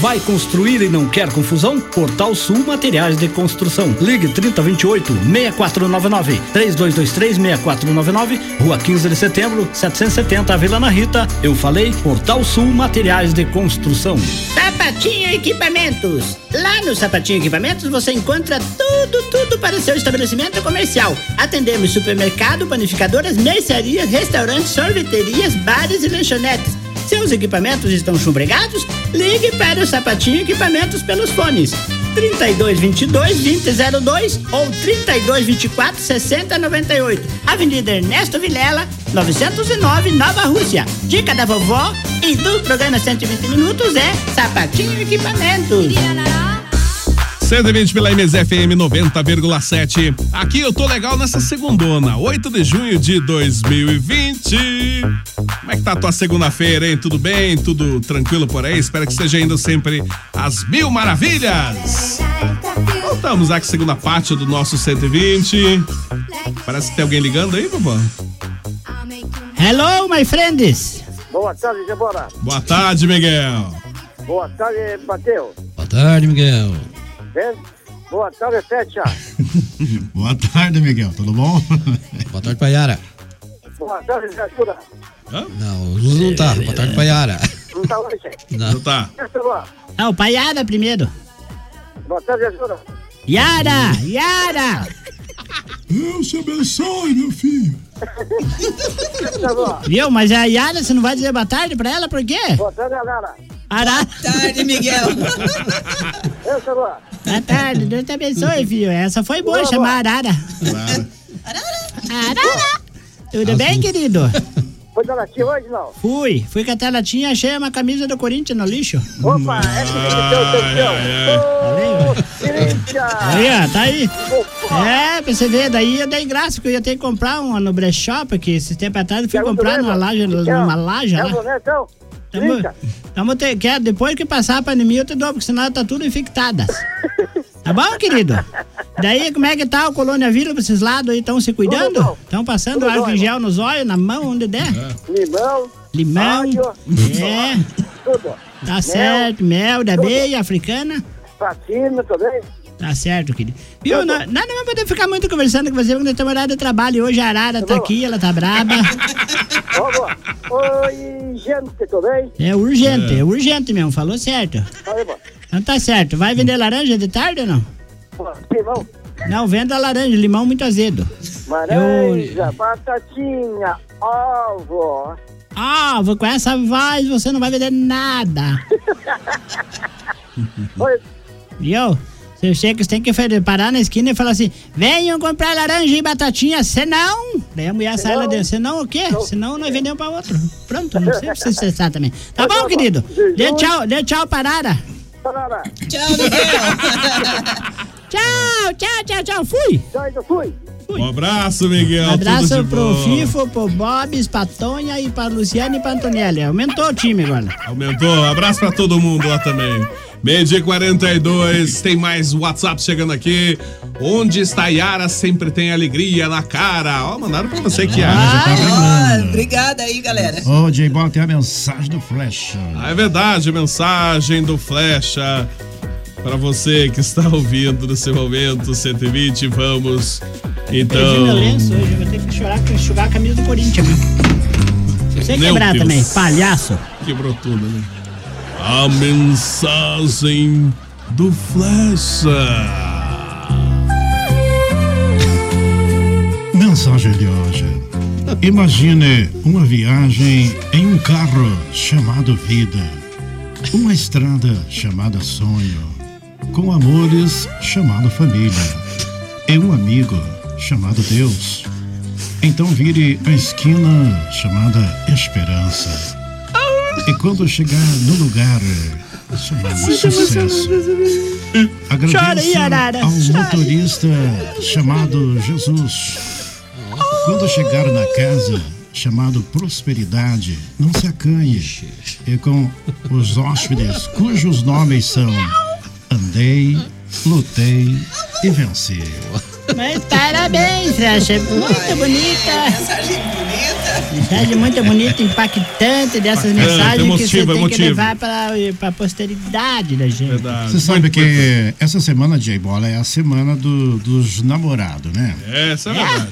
Vai construir e não quer confusão? Portal Sul Materiais de Construção. Ligue 3028 6499 3223 6499, Rua 15 de Setembro, 770 Vila Ana Rita. Eu falei Portal Sul Materiais de Construção. Sapatinho Equipamentos. Lá no Sapatinho Equipamentos você encontra tudo, tudo para seu estabelecimento comercial. Atendemos supermercado, panificadoras, mercearias, restaurantes, sorveterias, bares e lanchonetes. Seus equipamentos estão chumbregados? Ligue para o Sapatinho Equipamentos pelos fones 3222 2002 ou 3224 6098. Avenida Ernesto Vilela, 909, Nova Rússia. Dica da vovó e do programa 120 minutos é Sapatinho Equipamentos. 120 pela MZFM 90,7. Aqui eu tô legal nessa segundona, 8 de junho de 2020. Como é que tá a tua segunda-feira, hein? Tudo bem? Tudo tranquilo por aí? Espero que esteja indo sempre às mil maravilhas. Voltamos aqui, segunda parte do nosso 120. Parece que tem alguém ligando aí, vovó. Hello, my friends. Boa tarde, Débora. Boa tarde, Miguel. Boa tarde, Mateus. Boa tarde, Miguel. Bem? Boa tarde, Fecha. Boa tarde, Miguel. Tudo bom? Boa tarde, Paiara. Boa tarde, Jacuda. Não, o Luz não tá. Boa tarde, Paiara. Não tá hoje? Não. tá. Ah, o Paiara primeiro. Boa tarde, Jacuda. Yara, Yara. Deus te abençoe, meu filho. Viu? Mas a Yara, você não vai dizer boa tarde pra ela, por quê? Boa tarde. Ará. Boa tarde, Miguel. Eu. Boa tarde, Deus te abençoe, filho. Essa foi boa, chamar Arara. Arara. Tudo bem, querido? Foi da latinha hoje, não? Fui, fui com a latinha, achei uma camisa do Corinthians no lixo. Opa, é que tem que ter o seu. Aí, ó, tá aí. É, pra você ver, daí eu dei graça que eu ia ter que comprar uma no brechó, porque esse tempo atrás eu fui comprar numa laje, numa laje É lá. né, então? Tamo, tamo te, quer, depois que passar a pandemia eu te dou, porque senão tá tudo infectadas. Tá bom, querido? Daí, como é que tá o Colônia Vila pra esses lados aí? Estão se cuidando? Estão passando Tudo álcool em gel nos olhos, na mão, onde der? Limão, limão. Alho. É, Tudo. tá certo. Mel da beia africana. Vacina também. Tá certo, querido. Viu? Nós nós não vamos poder ficar muito conversando com você, porque nós estamos horário de trabalho. Hoje a Arara tá aqui, ela tá braba. Oi, gente, tudo bem? É urgente, é, urgente mesmo, falou certo. Então tá certo. Vai vender laranja de tarde ou não? Limão, Não, venda laranja, limão muito azedo. laranja, batatinha, ovo. Ah, vou- com essa voz você não vai vender nada. Oi, Viu? Você chega, você tem que parar na esquina e falar assim: venham comprar laranja e batatinha, senão. Daí a mulher sai lá dentro, senão o quê? Senão nós vendemos pra outro. Pronto, não sei se você sabe também. Tá bom, querido? Dê tchau, dê tchau, parada. Tchau, Miguel. Tchau, tchau, tchau, tchau. Fui. Tchau, fui. Um abraço, Miguel. Um abraço tudo de pro bom. Fifo, pro Bobs, pra Tonha e pra Luciane e pra Antonelli. Aumentou o time agora. Aumentou. Abraço pra todo mundo lá também. Meio dia 42, tem mais WhatsApp chegando aqui. Onde está Yara sempre tem alegria na cara. Ó, mandaram pra você que Yara já tá Ah, obrigada aí, galera. Ô, J Bola, tem a mensagem do Flash. Ah, é verdade, mensagem do Flecha. Pra você que está ouvindo no seu momento 120, vamos. Perdi Então. meu lenço hoje, eu vou ter que chorar enxugar a camisa do Corinthians. mano. Você quebrar Deus. também, palhaço. Quebrou tudo, né? A mensagem do Flecha. Mensagem de hoje. Imagine uma viagem em um carro chamado vida, uma estrada chamada sonho, com amores chamado família e um amigo chamado Deus. Então vire a esquina chamada esperança. E quando chegar no lugar chamado sucesso, agradeça ao motorista chamado Jesus. Quando chegar na casa chamado prosperidade, não se acanhe. E com os hóspedes cujos nomes são Andei, Lutei e Venci. Mas parabéns, Flecha. Muito bonita. Mensagem bonita. Mensagem muito bonita, impactante dessas Impactante, mensagens que você tem que emotiva. levar pra, pra posteridade da gente. Você sabe que essa semana, J Bola, é a semana do- dos namorados, né? Essa é verdade.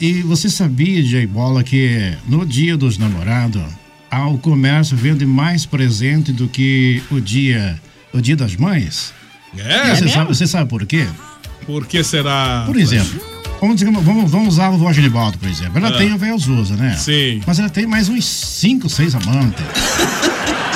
E você sabia, J Bola, que no dia dos namorados, o comércio vende mais presente do que o dia, o dia das mães? É? Você, É sabe, você sabe por quê? Por que será? Por exemplo, vamos, dizer, vamos, vamos usar a vovó Genibaldo, por exemplo. Ela Ah. tem a Velzusa, né? Sim. Mas ela tem mais uns 5, 6 amantes.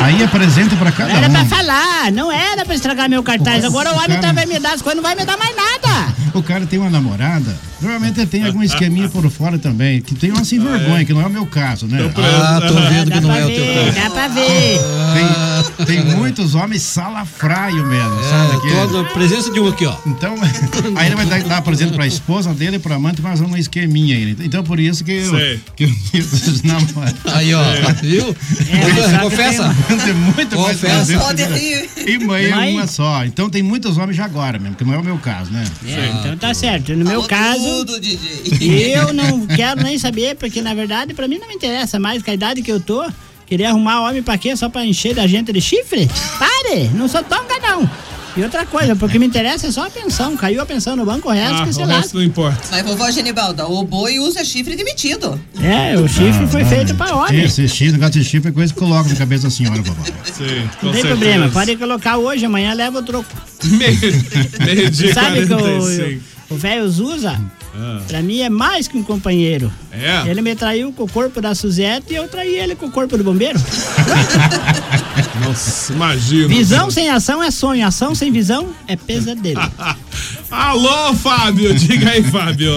Aí é presente pra cada Era pra um. falar, não era pra estragar meu cartaz. Agora o homem tá, vai me dar as coisas, não vai me dar mais nada. O cara tem uma namorada, normalmente ele tem algum esqueminha por fora também, que tem uma sem vergonha, que não é o meu caso, né? Ah, tô vendo que não é o teu caso. Dá pra ver. Tem, tem muitos homens salafraio mesmo, sabe? É, tô na presença de um aqui, ó. Então, aí ele vai dar, dar presente pra esposa dele, pra amante, mas um esqueminha aí. Então, por isso que eu. Sei. Que eu os namorados. Aí, ó, viu? É, Confessa. Tem muito mais Confessa. presente Pode que- rir. E mãe é Mãe? uma só. Então tem muitos homens já agora mesmo, que não é o meu caso, né? É, então tá certo. No meu caso, Tudo, DJ. eu não quero nem saber, porque na verdade pra mim não me interessa mais com a idade que eu tô. Querer arrumar homem pra quê? Só pra encher da gente de chifre? Pare! Não sou tonga, não. E outra coisa, porque me interessa é só a pensão. Caiu a pensão no banco, o resto Ah, que se o lá. resto não importa. Mas, vovó Genibalda, o boi usa chifre demitido. É, o chifre foi feito pra homem. Esse chifre, negócio de chifre é coisa que coloca na cabeça da senhora, vovó. Sim, Não tem problema, pode colocar hoje, amanhã leva o troco. Meio dia Sabe que o- 45. o velho Zuza, Ah. pra mim, é mais que um companheiro. É? Ele me traiu com o corpo da Suzette e eu traí ele com o corpo do bombeiro. Nossa, imagina. Visão sem ação é sonho, ação sem visão é pesadelo. Alô, Fábio! Diga aí, Fábio.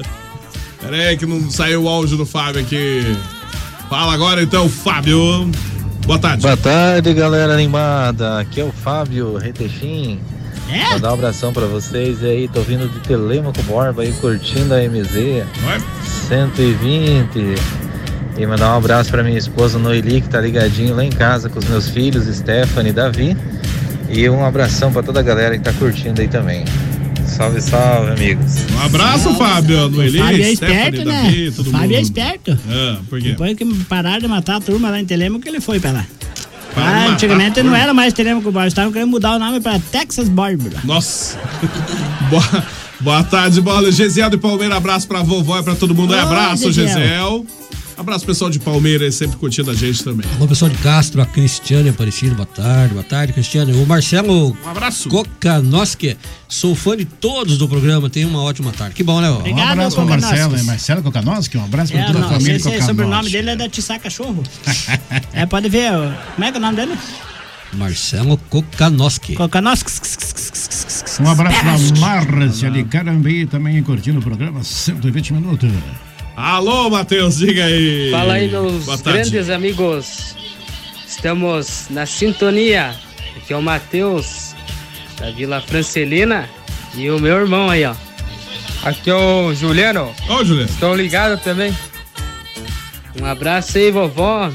Pera aí que não saiu o áudio do Fábio aqui. Fala agora então, Fábio. Boa tarde. Boa tarde, galera animada. Aqui é o Fábio Retechim. É? Vou dar um abração pra vocês aí. Tô vindo de Telemaco Borba aí, curtindo a MZ 120. E mandar um abraço pra minha esposa Noeli, que tá ligadinho lá em casa com os meus filhos, Stephanie e Davi. E um abração pra toda a galera que tá curtindo aí também. Salve, salve, amigos. Um abraço, Fábio, no Eli, Fábio é Stephanie, esperto, né? Davi, todo Fábio é mundo. esperto. Ah, por quê? Depois que pararam de matar a turma lá em Telemaco, ele foi pra lá. Para Ah, antigamente turma. não era mais Telemaco Borba, estavam querendo mudar o nome pra Texas Borba. Nossa. boa, boa tarde, bola. Gesiel de Palmeira, abraço pra vovó e pra todo mundo. Ô, abraço, Gesiel. Gesiel. Abraço pessoal de Palmeiras, sempre curtindo a gente também. Alô, pessoal de Castro, a Cristiane Aparecido, boa tarde, boa tarde, Cristiane. O Marcelo Um abraço. Kokanoski, sou fã de todos do programa, tenha uma ótima tarde. Que bom, né? ó? Um abraço pra Marcelo, é Marcelo Kokanoski, um abraço pra É, toda a não, família esse, esse sobrenome Kokanoski. dele é da Tissá Cachorro. é, pode ver, como é que é o nome dele? Marcelo Kokanoski. Kokanoski. Um abraço pra Márcia de Carambi, também curtindo o programa 120 minutos. Alô, Matheus, diga aí. Fala aí, meus grandes amigos. Estamos na sintonia. Aqui é o Matheus, da Vila Francelina. E o meu irmão aí, ó. Aqui é o Juliano. Ô, Juliano. Estão ligados também? Um abraço aí, vovó.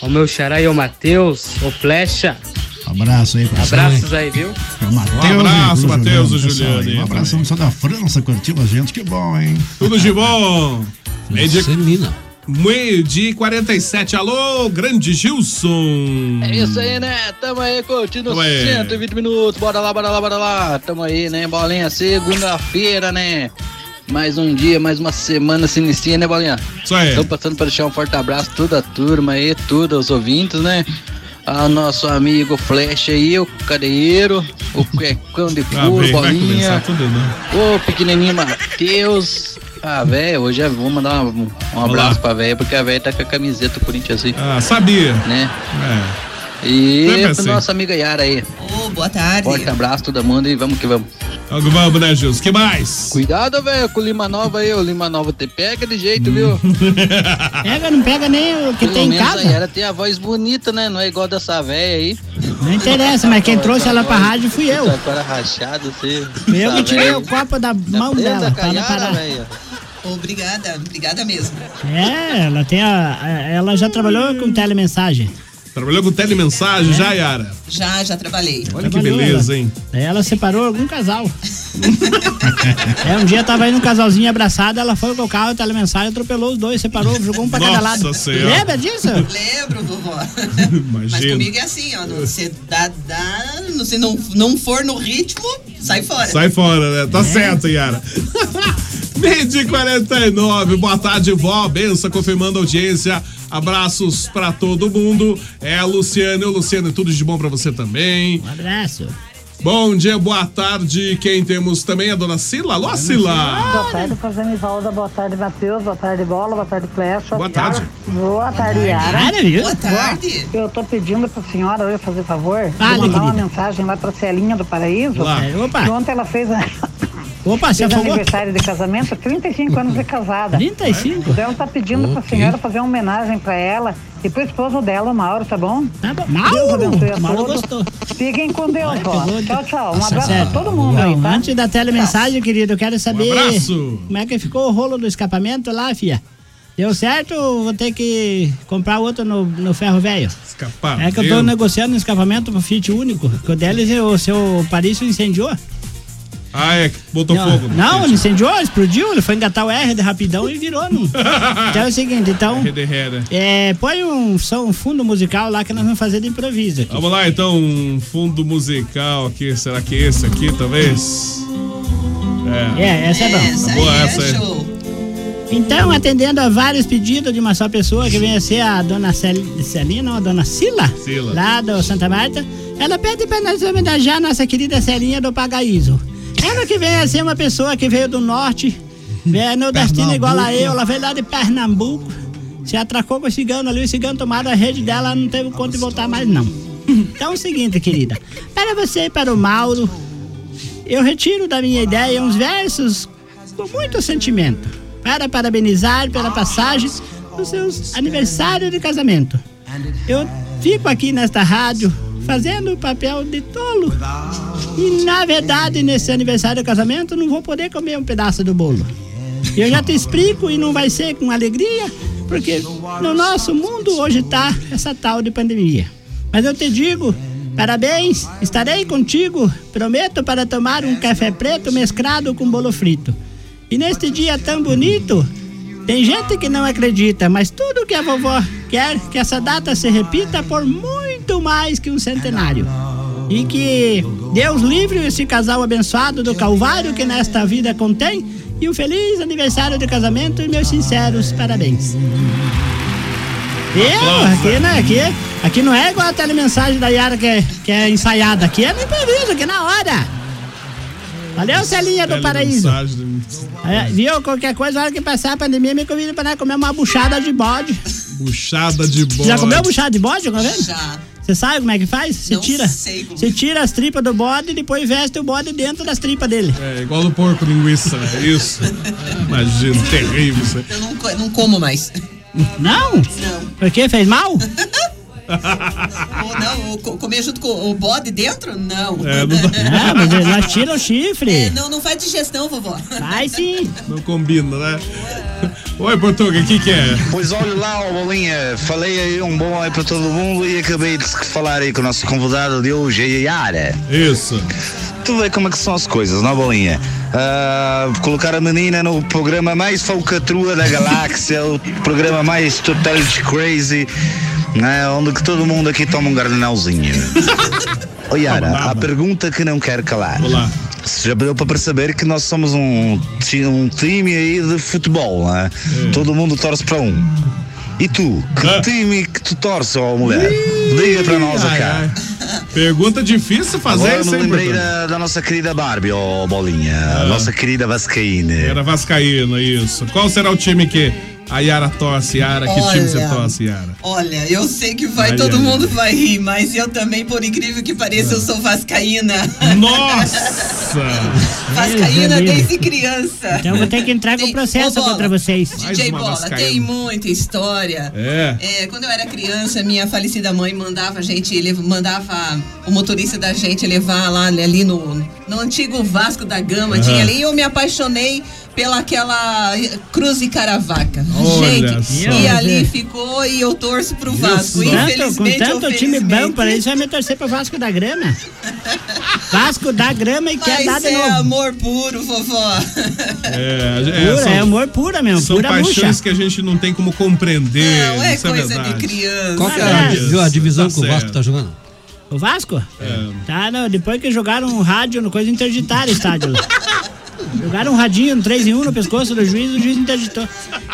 O meu xará e o Matheus, o Flecha. Abraço aí pra Abraços aí, viu? Matheus Um abraço, pro Matheus e Juliano Um abração só da França curtindo a gente, que bom, hein? Tudo de bom. Meio dia, meio dia e 47. Alô, grande Gilson. É isso aí, né? Tamo aí curtindo Tamo aí. 120 minutos. Bora lá, bora lá, bora lá. Tamo aí, né? Bolinha, segunda-feira, né? Mais um dia, mais uma semana se inicia, né, Bolinha? Isso aí. Tô passando para deixar um forte abraço a toda a turma aí, todos os ouvintes, né? Ao nosso amigo Flash aí, o Cadeiro, o Cuecão de Ah, Couro, Bolinha, tudo, né? o pequenininho Matheus. Ah, velho, hoje eu vou mandar um, um abraço pra velha, porque a velha tá com a camiseta do Corinthians aí. Ah, sabia. Né? É. E assim. nossa amiga Yara aí. Ô, boa tarde. Forte abraço todo mundo e vamos que vamos. Vamos, vamos, né, Gilson? que mais? Cuidado, velho, com o Lima Nova aí. O Lima Nova te pega de jeito, viu? Pega, não pega nem o que Pelo tem em menos a casa. Yara tem a voz bonita, né? Não é igual dessa velha aí. Não interessa, mas quem trouxe ela pra rádio fui eu. Tá Agora rachado, você. Eu que tirei véia. o copo da mão presa dela pra parar. velho. Obrigada, obrigada mesmo. É, ela tem a, a- Ela já trabalhou com telemensagem. Trabalhou com telemensagem já, Yara? Já, já trabalhei. Olha que Trabalhou, beleza, ela. hein? Ela separou algum casal. é, um dia tava indo um casalzinho abraçado, ela foi com o carro, telemensagem, atropelou os dois, separou, jogou um pra cada Nossa lado. Senhora. Lembra disso? Lembro, vovó. Mas Imagina. comigo é assim, ó. Você dá, dá, não- se não, não for no ritmo, sai fora. Sai fora, né? Tá É. certo, Yara. Meio de 49, boa tarde, vó. Benção, confirmando a audiência. Abraços pra todo mundo. É a Luciana. Ô, Luciana, tudo de bom pra você também. Um abraço. Bom dia, boa tarde. Quem temos também? A dona Sila. Alô, Sila. Boa tarde, Fazenda Ivalda. Boa tarde, Matheus. Boa tarde, Bola. Boa tarde, Flecha. Boa tarde. Boa tarde, Yara. Boa tarde. Eu tô pedindo pra senhora hoje fazer favor. Fale, de mandar uma mensagem lá pra Celinha do Paraíso. Lá. Opa. Ontem ela fez, a- Opa, se afogou. aniversário de casamento, 35 anos de casada. 35? Então ela tá pedindo pra Ok. senhora fazer uma homenagem pra ela e pro esposo dela, o Mauro, tá bom? Tá bom. Deus abençoe a Mauro, Mauro todos. gostou. Fiquem com Deus, Olha, ó. Tchau, tchau. Um Nossa, abraço sério. pra todo mundo aí, Não, tá? Antes da telemensagem, querido, eu quero saber Um abraço. como é que ficou o rolo do escapamento lá, fia. Deu certo ou vou ter que comprar outro no, no ferro velho? Escapar. É que eu tô negociando um escapamento pro Fiat único. Que o deles, o seu Parício incendiou. Ah, é. Botou não, fogo. no Não, ele incendiou, explodiu, ele foi engatar o R de rapidão e virou. Não. então é o seguinte, então. Rede, rede. É, põe um, som, um fundo musical lá que nós vamos fazer de improviso aqui. Vamos lá, então, um fundo musical aqui. Será que esse aqui, talvez? É. É, essa é bom. Essa Boa, aí essa é aí. show. Então, atendendo a vários pedidos de uma só pessoa, que vem a ser a dona Cel Celina, ou a dona Sila, Sila. lá do Santa Marta, ela pede para nós homenagear a nossa querida Celinha do Pagaíso. Ela que vem a ser uma pessoa que veio do norte, é nordestina igual a eu, ela veio lá de Pernambuco, se atracou com o cigano ali, o cigano tomaram a rede dela, não teve conta de voltar mais não. Então é o seguinte, querida, para você e para o Mauro, eu retiro da minha ideia uns versos com muito sentimento para parabenizar pela passagem dos seus aniversários de casamento. Eu fico aqui nesta rádio fazendo o papel de tolo e na verdade nesse aniversário de casamento não vou poder comer um pedaço do bolo. Eu já te explico e não vai ser com alegria, porque no nosso mundo hoje tá essa tal de pandemia. Mas eu te digo Parabéns, estarei contigo. Prometo para tomar um café preto mesclado com bolo frito. E neste dia tão bonito, tem gente que não acredita, mas tudo que a vovó quer que essa data se repita por muito mais que um centenário. E que Deus livre esse casal abençoado do Calvário que nesta vida contém. E um feliz aniversário de casamento e meus sinceros parabéns. Eu, aqui, né? Aqui, aqui não é igual a telemensagem da Yara que é, que é ensaiada. Aqui é no improviso, aqui é na hora. Valeu, Celinha do Paraíso. É, viu? Qualquer coisa, hora que passar a pandemia, me convida nós comer uma buchada de bode. Buchada de bode. Já comeu buchada de bode alguma vez? Já. Você sabe como é que faz? Você Não tira. sei como. Você tira as tripas do bode e depois veste o bode dentro das tripas dele. É igual no porco linguiça, é isso. Imagina, terrível isso aí. Eu não, não como mais. Não? Não. Por quê? Fez mal? Ou não, ou co- comer junto com o bode dentro? Não. É, não, Ah, mas nós tira o chifre. É, não, não faz digestão, vovó. Faz sim. não combina, né? Oi, Portuga, o que que é? Pois olha lá, ó, Bolinha, falei aí um bom aí para todo mundo e acabei de falar aí com o nosso convidado de hoje, a Yara. Isso. Tu vê como é que são as coisas, não, Bolinha? Ah, colocar a menina no programa mais falcatrua da galáxia, o programa mais totality crazy, né, onde que todo mundo aqui toma um gardenalzinho. Ô Yara, a pergunta que não quero calar. Olá. Já deu para perceber que nós somos um, um time aí de futebol, né? Todo mundo torce para um. E tu? Que time que tu torce, ó mulher? Diga para nós Ai, ai. Pergunta difícil fazer Agora isso, me hein, lembrei da, da nossa querida Barbie, ó Bolinha. A nossa querida Vascaína. Era Vascaína, isso. Qual será o time que a Yara torce, Yara? Que time você Olha. torce, Yara? Olha, eu sei que vai, Ai, todo mundo vai rir, mas eu também, por incrível que pareça, eu sou vascaína. Nossa! vascaína desde criança. Então eu vou ter que entrar com Tem- processo Ô, Bola, contra vocês. DJ Bola, vascaína. tem muita história. É. É, quando eu era criança, minha falecida mãe mandava a gente, lev- mandava o motorista da gente levar lá ali no, no antigo Vasco da Gama, Aham. tinha ali, e eu me apaixonei pela aquela Cruz e Caravaca. Olha gente, só. e ali ficou e eu torço pro Vasco. Com tanto, com Infelizmente, tanto time bom para isso, vai me torcer pro Vasco da Grama. Vasco da Grama e quer dar Mas de é novo. amor puro, vovó. É, Pura, são- é amor pura mesmo, São pura paixões bucha. que a gente não tem como compreender. Não é isso é coisa verdade. de criança. Qual que é a, Isso, viu a divisão tá que o Vasco certo. tá jogando? O Vasco? É. Tá, não, depois que jogaram um rádio no coisa, interditaram o estádio. lá. Jogaram um radinho, um 3 em 1 no pescoço do juiz, o juiz interditou.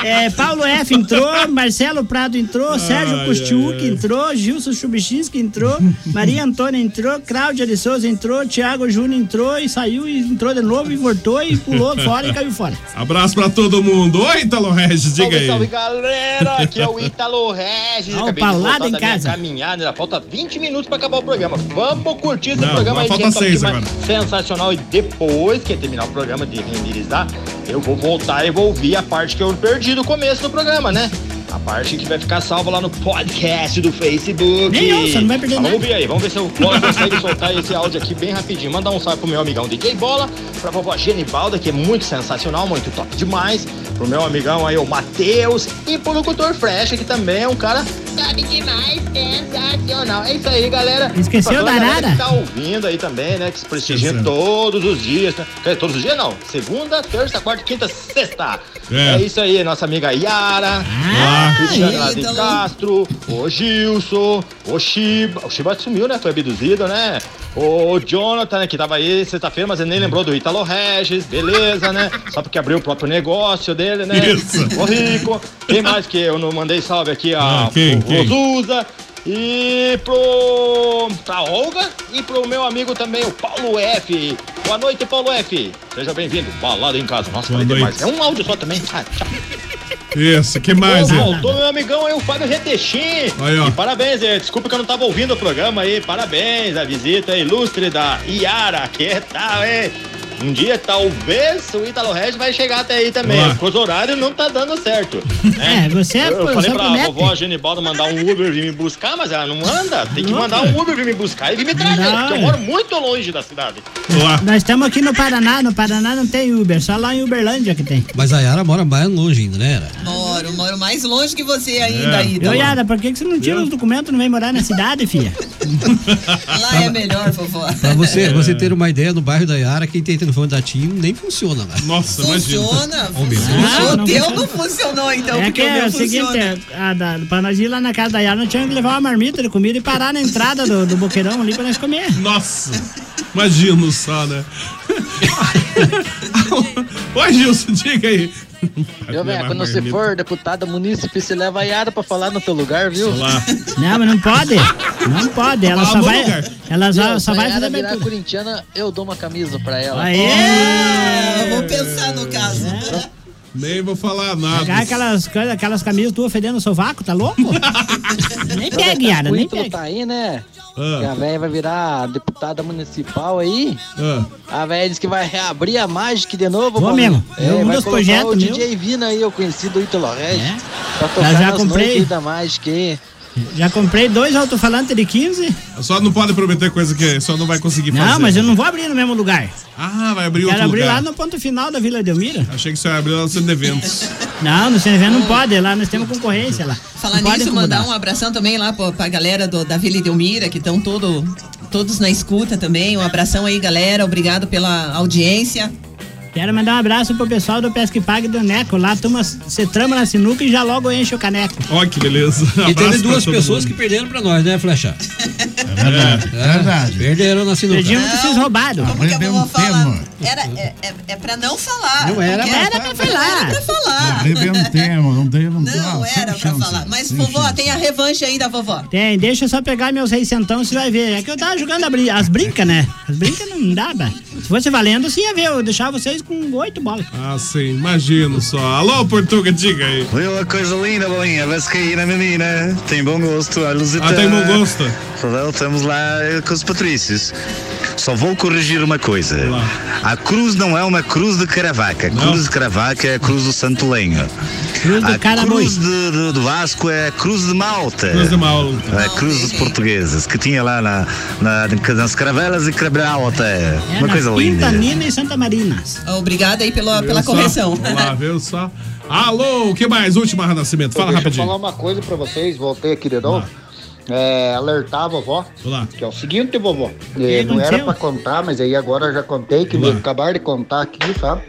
É, Paulo F entrou, Marcelo Prado entrou, Sérgio ai. entrou, Gilson Chubichinski entrou, Maria Antônia entrou, Cláudia de Souza entrou, Thiago Júnior entrou e saiu e entrou de novo e voltou e pulou fora e caiu fora. Abraço pra todo mundo. Oi, Italo Regis, diga Salve, aí. salve galera, aqui é o Ítalo Regis. Ó, o Acabei voltar em casa. caminhada, falta 20 minutos pra acabar o programa. Vamos curtir esse Não, programa aí, que falta é seis agora. sensacional. E depois que terminar o programa de renderizar, eu vou voltar e vou ouvir a parte que eu perdi do começo do programa, né? A parte que vai ficar salva lá no podcast do Facebook. Nem ouça, não vai perder Mas nada. Vamos ver aí, vamos ver se eu posso conseguir soltar esse áudio aqui bem rapidinho. Mandar um salve pro meu amigão DJ Bola, pra vovó Genibalda, que é muito sensacional, muito top demais. Pro meu amigão aí, o Matheus, e pro locutor Fresh, que também é um cara sabe demais, sensacional. É isso aí, galera. Esqueceu da a galera Arara? que tá ouvindo aí também, né? Que se prestigia Esqueceu. todos os dias. Né? Quer todos os dias não. Segunda, terça, quarta, quinta, sexta. É. É, isso aí, nossa amiga Yara. Ah, Cristiane lá de ídolo. Castro, o Gilson, o Shiba. O Shiba sumiu, né? Foi abduzido, né? O Jonathan, né, que tava aí sexta-feira, mas ele nem lembrou do Italo Regis, beleza, né? Só porque abriu o próprio negócio dele, né? Isso. O rico. Quem mais que eu não mandei salve aqui? Ah, quem, o quem? Rosuza. E pro. pra Olga e pro meu amigo também, o Paulo F. Boa noite, Paulo F. Seja bem-vindo. Balada em casa. Nossa, Boa noite. demais. É um áudio só também. Ah, tchau. Isso, que mais? É? Voltou meu amigão aí, o Fábio Retechim. Aí, ó. E parabéns, é, desculpa que eu não tava ouvindo o programa aí. Parabéns, a visita ilustre da Iara. Que tal, hein? Um dia, talvez, o Ítalo Regis vai chegar até aí também. Boa. Porque os horários não tá dando certo. É, você é Eu, eu falei só pra promete. vovó Genibaldo mandar um Uber vir me buscar, mas ela não manda. Tem que Não, mandar um Uber vir me buscar e vir me trazer. Não, Porque eu é. moro muito longe da cidade. Nós estamos aqui no Paraná, no Paraná não tem Uber, só lá em Uberlândia que tem. Mas a Yara mora mais longe ainda, né? Yara? Moro, moro mais longe que você ainda, É. Ítalo. Ô, Yara, por que, que você não tira os documentos e não vem morar na cidade, filha? Lá é melhor, vovó. Pra você, você ter uma ideia, no bairro da Yara, quem tem telefone da TIM nem funciona lá. Nossa, Funciona, meu funciona. Deus. o teu não funcionou, então, é porque que o é o seguinte, funciona. é, a da, pra nós ir lá na casa da Yara, nós tínhamos que levar uma marmita de comida e parar na entrada do, do boqueirão ali pra nós comer. Nossa, imagino só, né? Ô, Gilson, diga aí. Viu, velho? Quando você for deputada munícipe, você leva a Yara pra falar no teu lugar, viu? Não, mas não pode. Não pode. Ela só vai. Ela só, Viu, só vai fazer virar abertura. corintiana, eu dou uma camisa pra ela. Aê! É, vou pensar no caso. Nem vou falar nada. Pegar aquelas, aquelas camisas tuas fedendo o sovaco, tá louco? nem pega, velho? Yara, O nem pega. tá aí, né? Ah. Que a velha vai virar deputada municipal aí. Ah. A velha disse que vai reabrir a Magic de novo. Vou mesmo. É, É um vai dos projetos o meu. DJ Vina aí, o conhecido Ítalo Regis. Pra Já tocar já comprei. da Magic aí. Já comprei dois alto-falantes de 15. Só não pode prometer coisa que só não vai conseguir fazer. Não, mas eu não vou abrir no mesmo lugar. Ah, vai abrir Quero outro abrir lugar. lá no ponto final da Vila Delmira. Achei que você ia abrir lá no centro de eventos. Não, no CNV não pode. Lá nós temos concorrência lá. Falar Não nisso, mandar um abração também lá pra, pra galera do, da Vila Edelmira, que estão todo, todos na escuta também. Um abração aí, galera. Obrigado pela audiência. Quero mandar um abraço pro pessoal do Pesque Pague do Neco. Lá turma, você trama na sinuca e já logo enche o caneco. Ó, que beleza. E teve duas pessoas mundo. que perderam pra nós, né, Flecha? É verdade, é verdade. Perderam na sinuca. Perdimos que vocês roubaram. Como que eu vou falar? Era, é, é, é pra não falar. Não era porque pra- Era pra falar. Era pra falar. Arrebentemos, não tem. Não, Não ah, era pra chance, falar. Mas, sem vovó, chance. tem a revanche aí da vovó. Tem, deixa eu só pegar meus seiscentão, você vai ver. É que eu tava jogando brin- as brincas, né? As brincas não bah. Se fosse valendo, você ia ver. Eu deixava vocês com oito bolas. Ah, sim, imagino só. Alô, Portuga, diga aí. Viu uma coisa linda, bolinha? Vascaína, menina. Tem bom gosto, a Lusitana. Ah, tem bom gosto. Então, Estamos lá com os Patrícios. Só vou corrigir uma coisa. A cruz não é uma cruz de Caravaca. A cruz de Caravaca é a cruz do Santo Lenho. Cruz do a cruz de, de- do Vasco é a cruz de Malta. Cruz de Malta. É a cruz dos portugueses, que tinha lá na, na, nas caravelas e Cabral até. É, uma na coisa linda. Quinta Nina e Santa Marina. Obrigada aí pela, Viu pela só? correção. Vamos lá, viu só? Alô, o que mais? Última Renascimento. Fala Deixa eu rapidinho. falar uma coisa pra vocês, voltei aqui de novo. É, alertar a vovó. Olá. Que é o seguinte, vovó. É, não era pra contar, mas aí agora eu já contei, que me Olá. acabaram de contar aqui, sabe?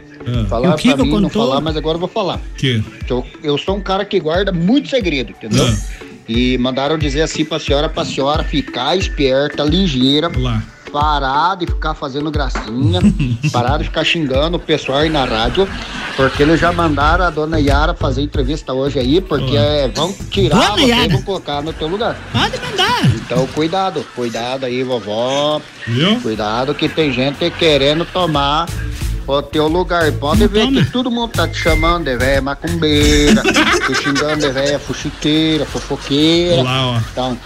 Falaram o Kiko pra mim não contou? falar, mas agora eu vou falar. Que? Que Eu, eu sou um cara que guarda muito segredo, entendeu? Ah. E mandaram dizer assim pra senhora, pra senhora ficar esperta, ligeira, Olá. Parar de ficar fazendo gracinha, parar de ficar xingando o pessoal aí na rádio, porque eles já mandaram a dona Yara fazer entrevista hoje aí, porque é, vão tirar Dona você e vão colocar no teu lugar. Pode mandar. Então cuidado, cuidado aí, vovó. Viu? Cuidado que tem gente querendo tomar o teu lugar. Pode ver toma. que todo mundo tá te chamando de véia macumbeira, te xingando de véia fuxiqueira, fofoqueira. Olá, ó. Então,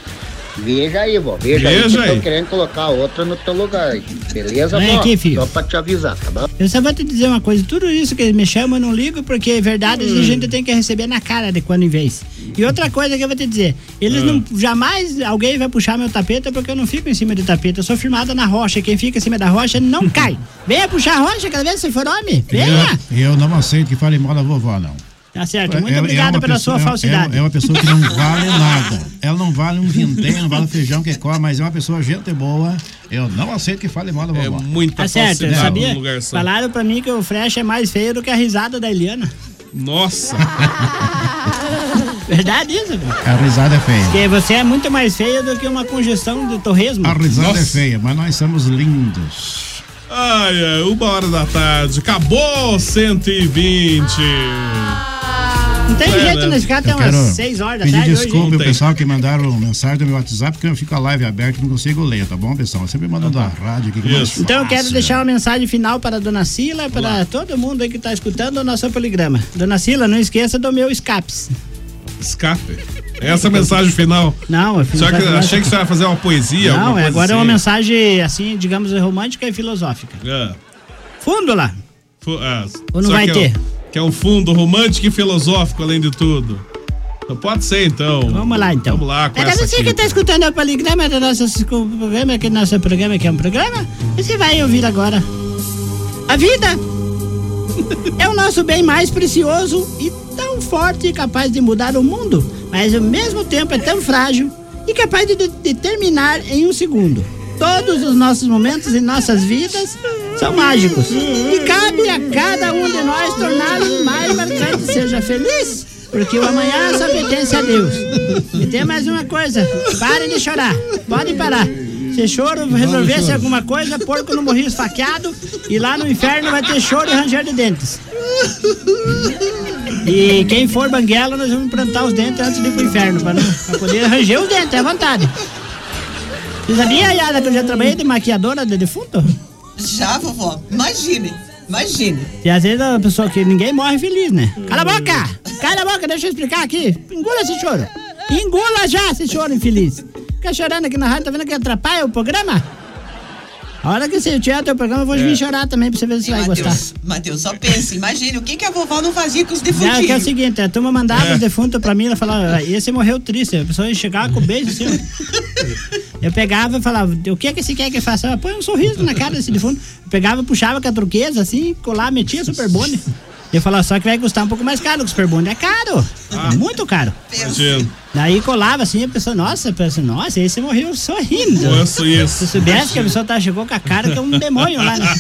veja aí, vó. Veja, aí Veja que aí. estão querendo colocar outra no teu lugar. Beleza, Vem vó? aqui, filho. Só pra te avisar, tá bom? Eu só vou te dizer uma coisa, tudo isso que eles me chamam eu não ligo, porque é verdade a gente tem que receber na cara de quando em vez. E outra coisa que eu vou te dizer, eles Ah. não jamais alguém vai puxar meu tapete porque eu não fico em cima do tapete, eu sou firmada na rocha, quem fica em cima da rocha não cai. Venha puxar a rocha cada vez que você for homem, venha. Eu, eu não aceito que fale mal da vovó, não. Tá certo, muito É- é obrigado uma pela pessoa- sua é- falsidade. É, é uma pessoa que não vale nada. Ela não vale um vintém, não vale feijão que come, mas é uma pessoa gente boa. Eu não aceito que fale mal da É vovó. muita Tá certo, falsidade sabia? Falaram pra mim que o Fresh é mais feio do que a risada da Eliana. Nossa. Verdade isso, velho? A risada é feia. Porque você é muito mais feio do que uma congestão de torresmo. A risada é Nossa. feia, mas nós somos lindos. Ai, ai, uma hora da tarde. Acabou 120. Não tem É, jeito né? ficar até Eu umas quero 6 horas da tarde hoje. ao Tem. pessoal que mandaram mensagem no meu WhatsApp, porque eu fico a live aberta e não consigo ler, tá bom, pessoal? Sempre mandando a rádio aqui. que é. Então eu quero deixar uma mensagem final para a dona Sila, para todo mundo aí que está escutando o nosso poligrama. Dona Sila, não esqueça do meu escapes. Escape. Essa é a mensagem final. Não, eu fiz Só que achei que você ia fazer uma poesia. Não, é, agora é uma assim. mensagem, assim, digamos, romântica e filosófica. É. Fundo lá. Fu- é, Ou não vai é ter? Que é um fundo romântico e filosófico, além de tudo. Então pode ser, então. Vamos lá, então. Vamos lá com É essa você que aqui. está escutando o poligrama do nosso programa, que nosso programa que é um programa, você vai ouvir agora. A vida é o nosso bem mais precioso e tão forte e capaz de mudar o mundo, mas ao mesmo tempo é tão frágil e capaz de, de- terminar em um segundo. Todos os nossos momentos em nossas vidas são mágicos. E cabe a cada um de nós torná-los mais marcantes. Seja feliz, porque o amanhã só pertence a Deus. E tem mais uma coisa: parem de chorar. Pode parar. Se choro resolvesse chorar. alguma coisa, porco não morria esfaqueado e lá no inferno vai ter choro e ranger de dentes. E quem for banguela, nós vamos plantar os dentes antes de ir pro inferno, pra, não, pra poder ranger os dentes, é à vontade. Você sabia, Yara, que eu já trabalhei de maquiadora de defunto? Já, vovó. Imagine. Imagine. E às vezes a pessoa que ninguém morre feliz, né? Cala a boca! Cala a boca, deixa eu explicar aqui. Engula esse choro. Engula já esse choro infeliz. Fica chorando aqui na rádio, tá vendo que atrapalha o programa? A hora que você tiver o teu programa, eu vou É. vir chorar também pra você ver se você vai gostar. Matheus, só pense. Imagine o que, que a vovó não fazia com os Não, que é o seguinte, a turma mandava os defuntos pra mim, ela falava, "Ah, esse morreu triste. A pessoa ia chegar com o beijo assim. Eu pegava e falava, o que é que esse quer que eu faça? Ela, Põe um sorriso na cara desse defunto. Eu pegava, puxava com a truqueza assim, colar, metia super bone. Eu falava, só que vai custar um pouco mais caro, que o super bone é caro. É muito caro. Imagino. Daí colava assim, a pessoa, nossa, a pessoa, nossa, esse morreu sorrindo. Nossa, isso. Se soubesse que a pessoa tá, chegou com a cara que é um demônio lá, né?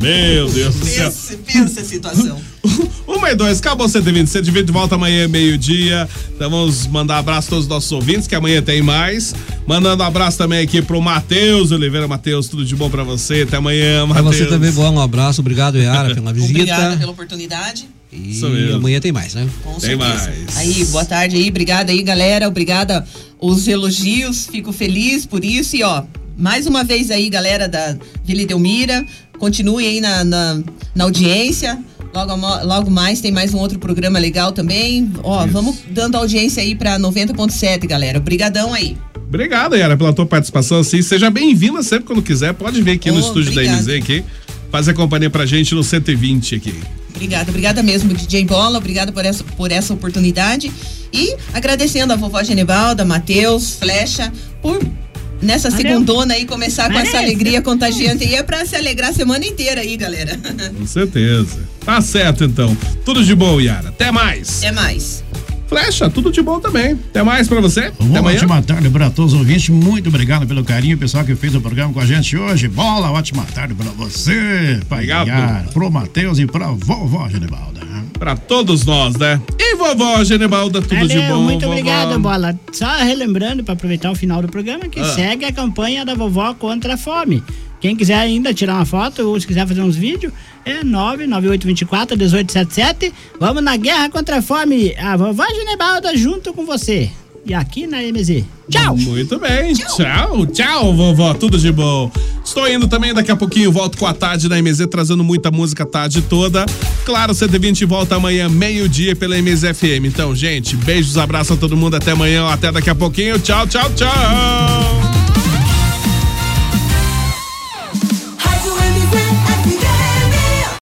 Meu Deus do céu. Pense, pensa a situação. Uma e dois, acabou o 120. 120 de volta amanhã, meio-dia. Então vamos mandar abraço a todos os nossos ouvintes, que amanhã tem mais. Mandando abraço também aqui pro Matheus Oliveira. Matheus, tudo de bom pra você. Até amanhã, Pra Matheus. você também, bom, um abraço. Obrigado, Yara, pela visita. Obrigada pela oportunidade. E Isso mesmo. amanhã tem mais, né? Com Tem certeza. mais. Aí, boa tarde aí, obrigada aí, galera. Obrigada os elogios, fico feliz por isso. E ó, mais uma vez aí, galera da Vila Delmira, continue aí na, na, na audiência. Logo, logo mais tem mais um outro programa legal também. Ó, vamos dando audiência aí pra 90.7, galera. Obrigadão aí. Obrigado, Yara, pela tua participação. Assim, seja bem-vinda sempre quando quiser. Pode vir aqui no Oh, estúdio da obrigada. MZ aqui. Fazer companhia pra gente no 120 aqui. Obrigada, obrigada mesmo, DJ Bola. Obrigada por essa, por essa oportunidade. E agradecendo a vovó Genevalda, Matheus, Flecha, por nessa Valeu. segundona aí começar com Valeu. essa alegria contagiante. E é pra se alegrar a semana inteira aí, galera. Com certeza. Tá certo, então. Tudo de bom, Yara. Até mais. É mais. Flecha, tudo de bom também. Até mais pra você. Até Uma amanhã. ótima tarde para todos os ouvintes. Muito obrigado pelo carinho, pessoal que fez o programa com a gente hoje. Bola, ótima tarde para você, Obrigado. Yara, pro Matheus e pra vovó Genebalda. Pra todos nós, né? E vovó Genebalda, tudo de Valeu, bom. muito vovó? obrigado, Bola. Só relembrando, para aproveitar o final do programa, que Ah. segue a campanha da vovó contra a fome. Quem quiser ainda tirar uma foto ou se quiser fazer uns vídeos, é 99824-1877. Vamos na guerra contra a fome. A vovó Genebalda junto com você. E aqui na MZ. Tchau! Muito bem, tchau, tchau, vovó, tudo de bom. Estou indo também, daqui a pouquinho volto com a tarde na MZ, trazendo muita música a tarde toda. Claro, 120 volta amanhã, meio-dia, pela MZ FM. Então, gente, beijos, abraço a todo mundo, até amanhã, até daqui a pouquinho. Tchau, tchau, tchau.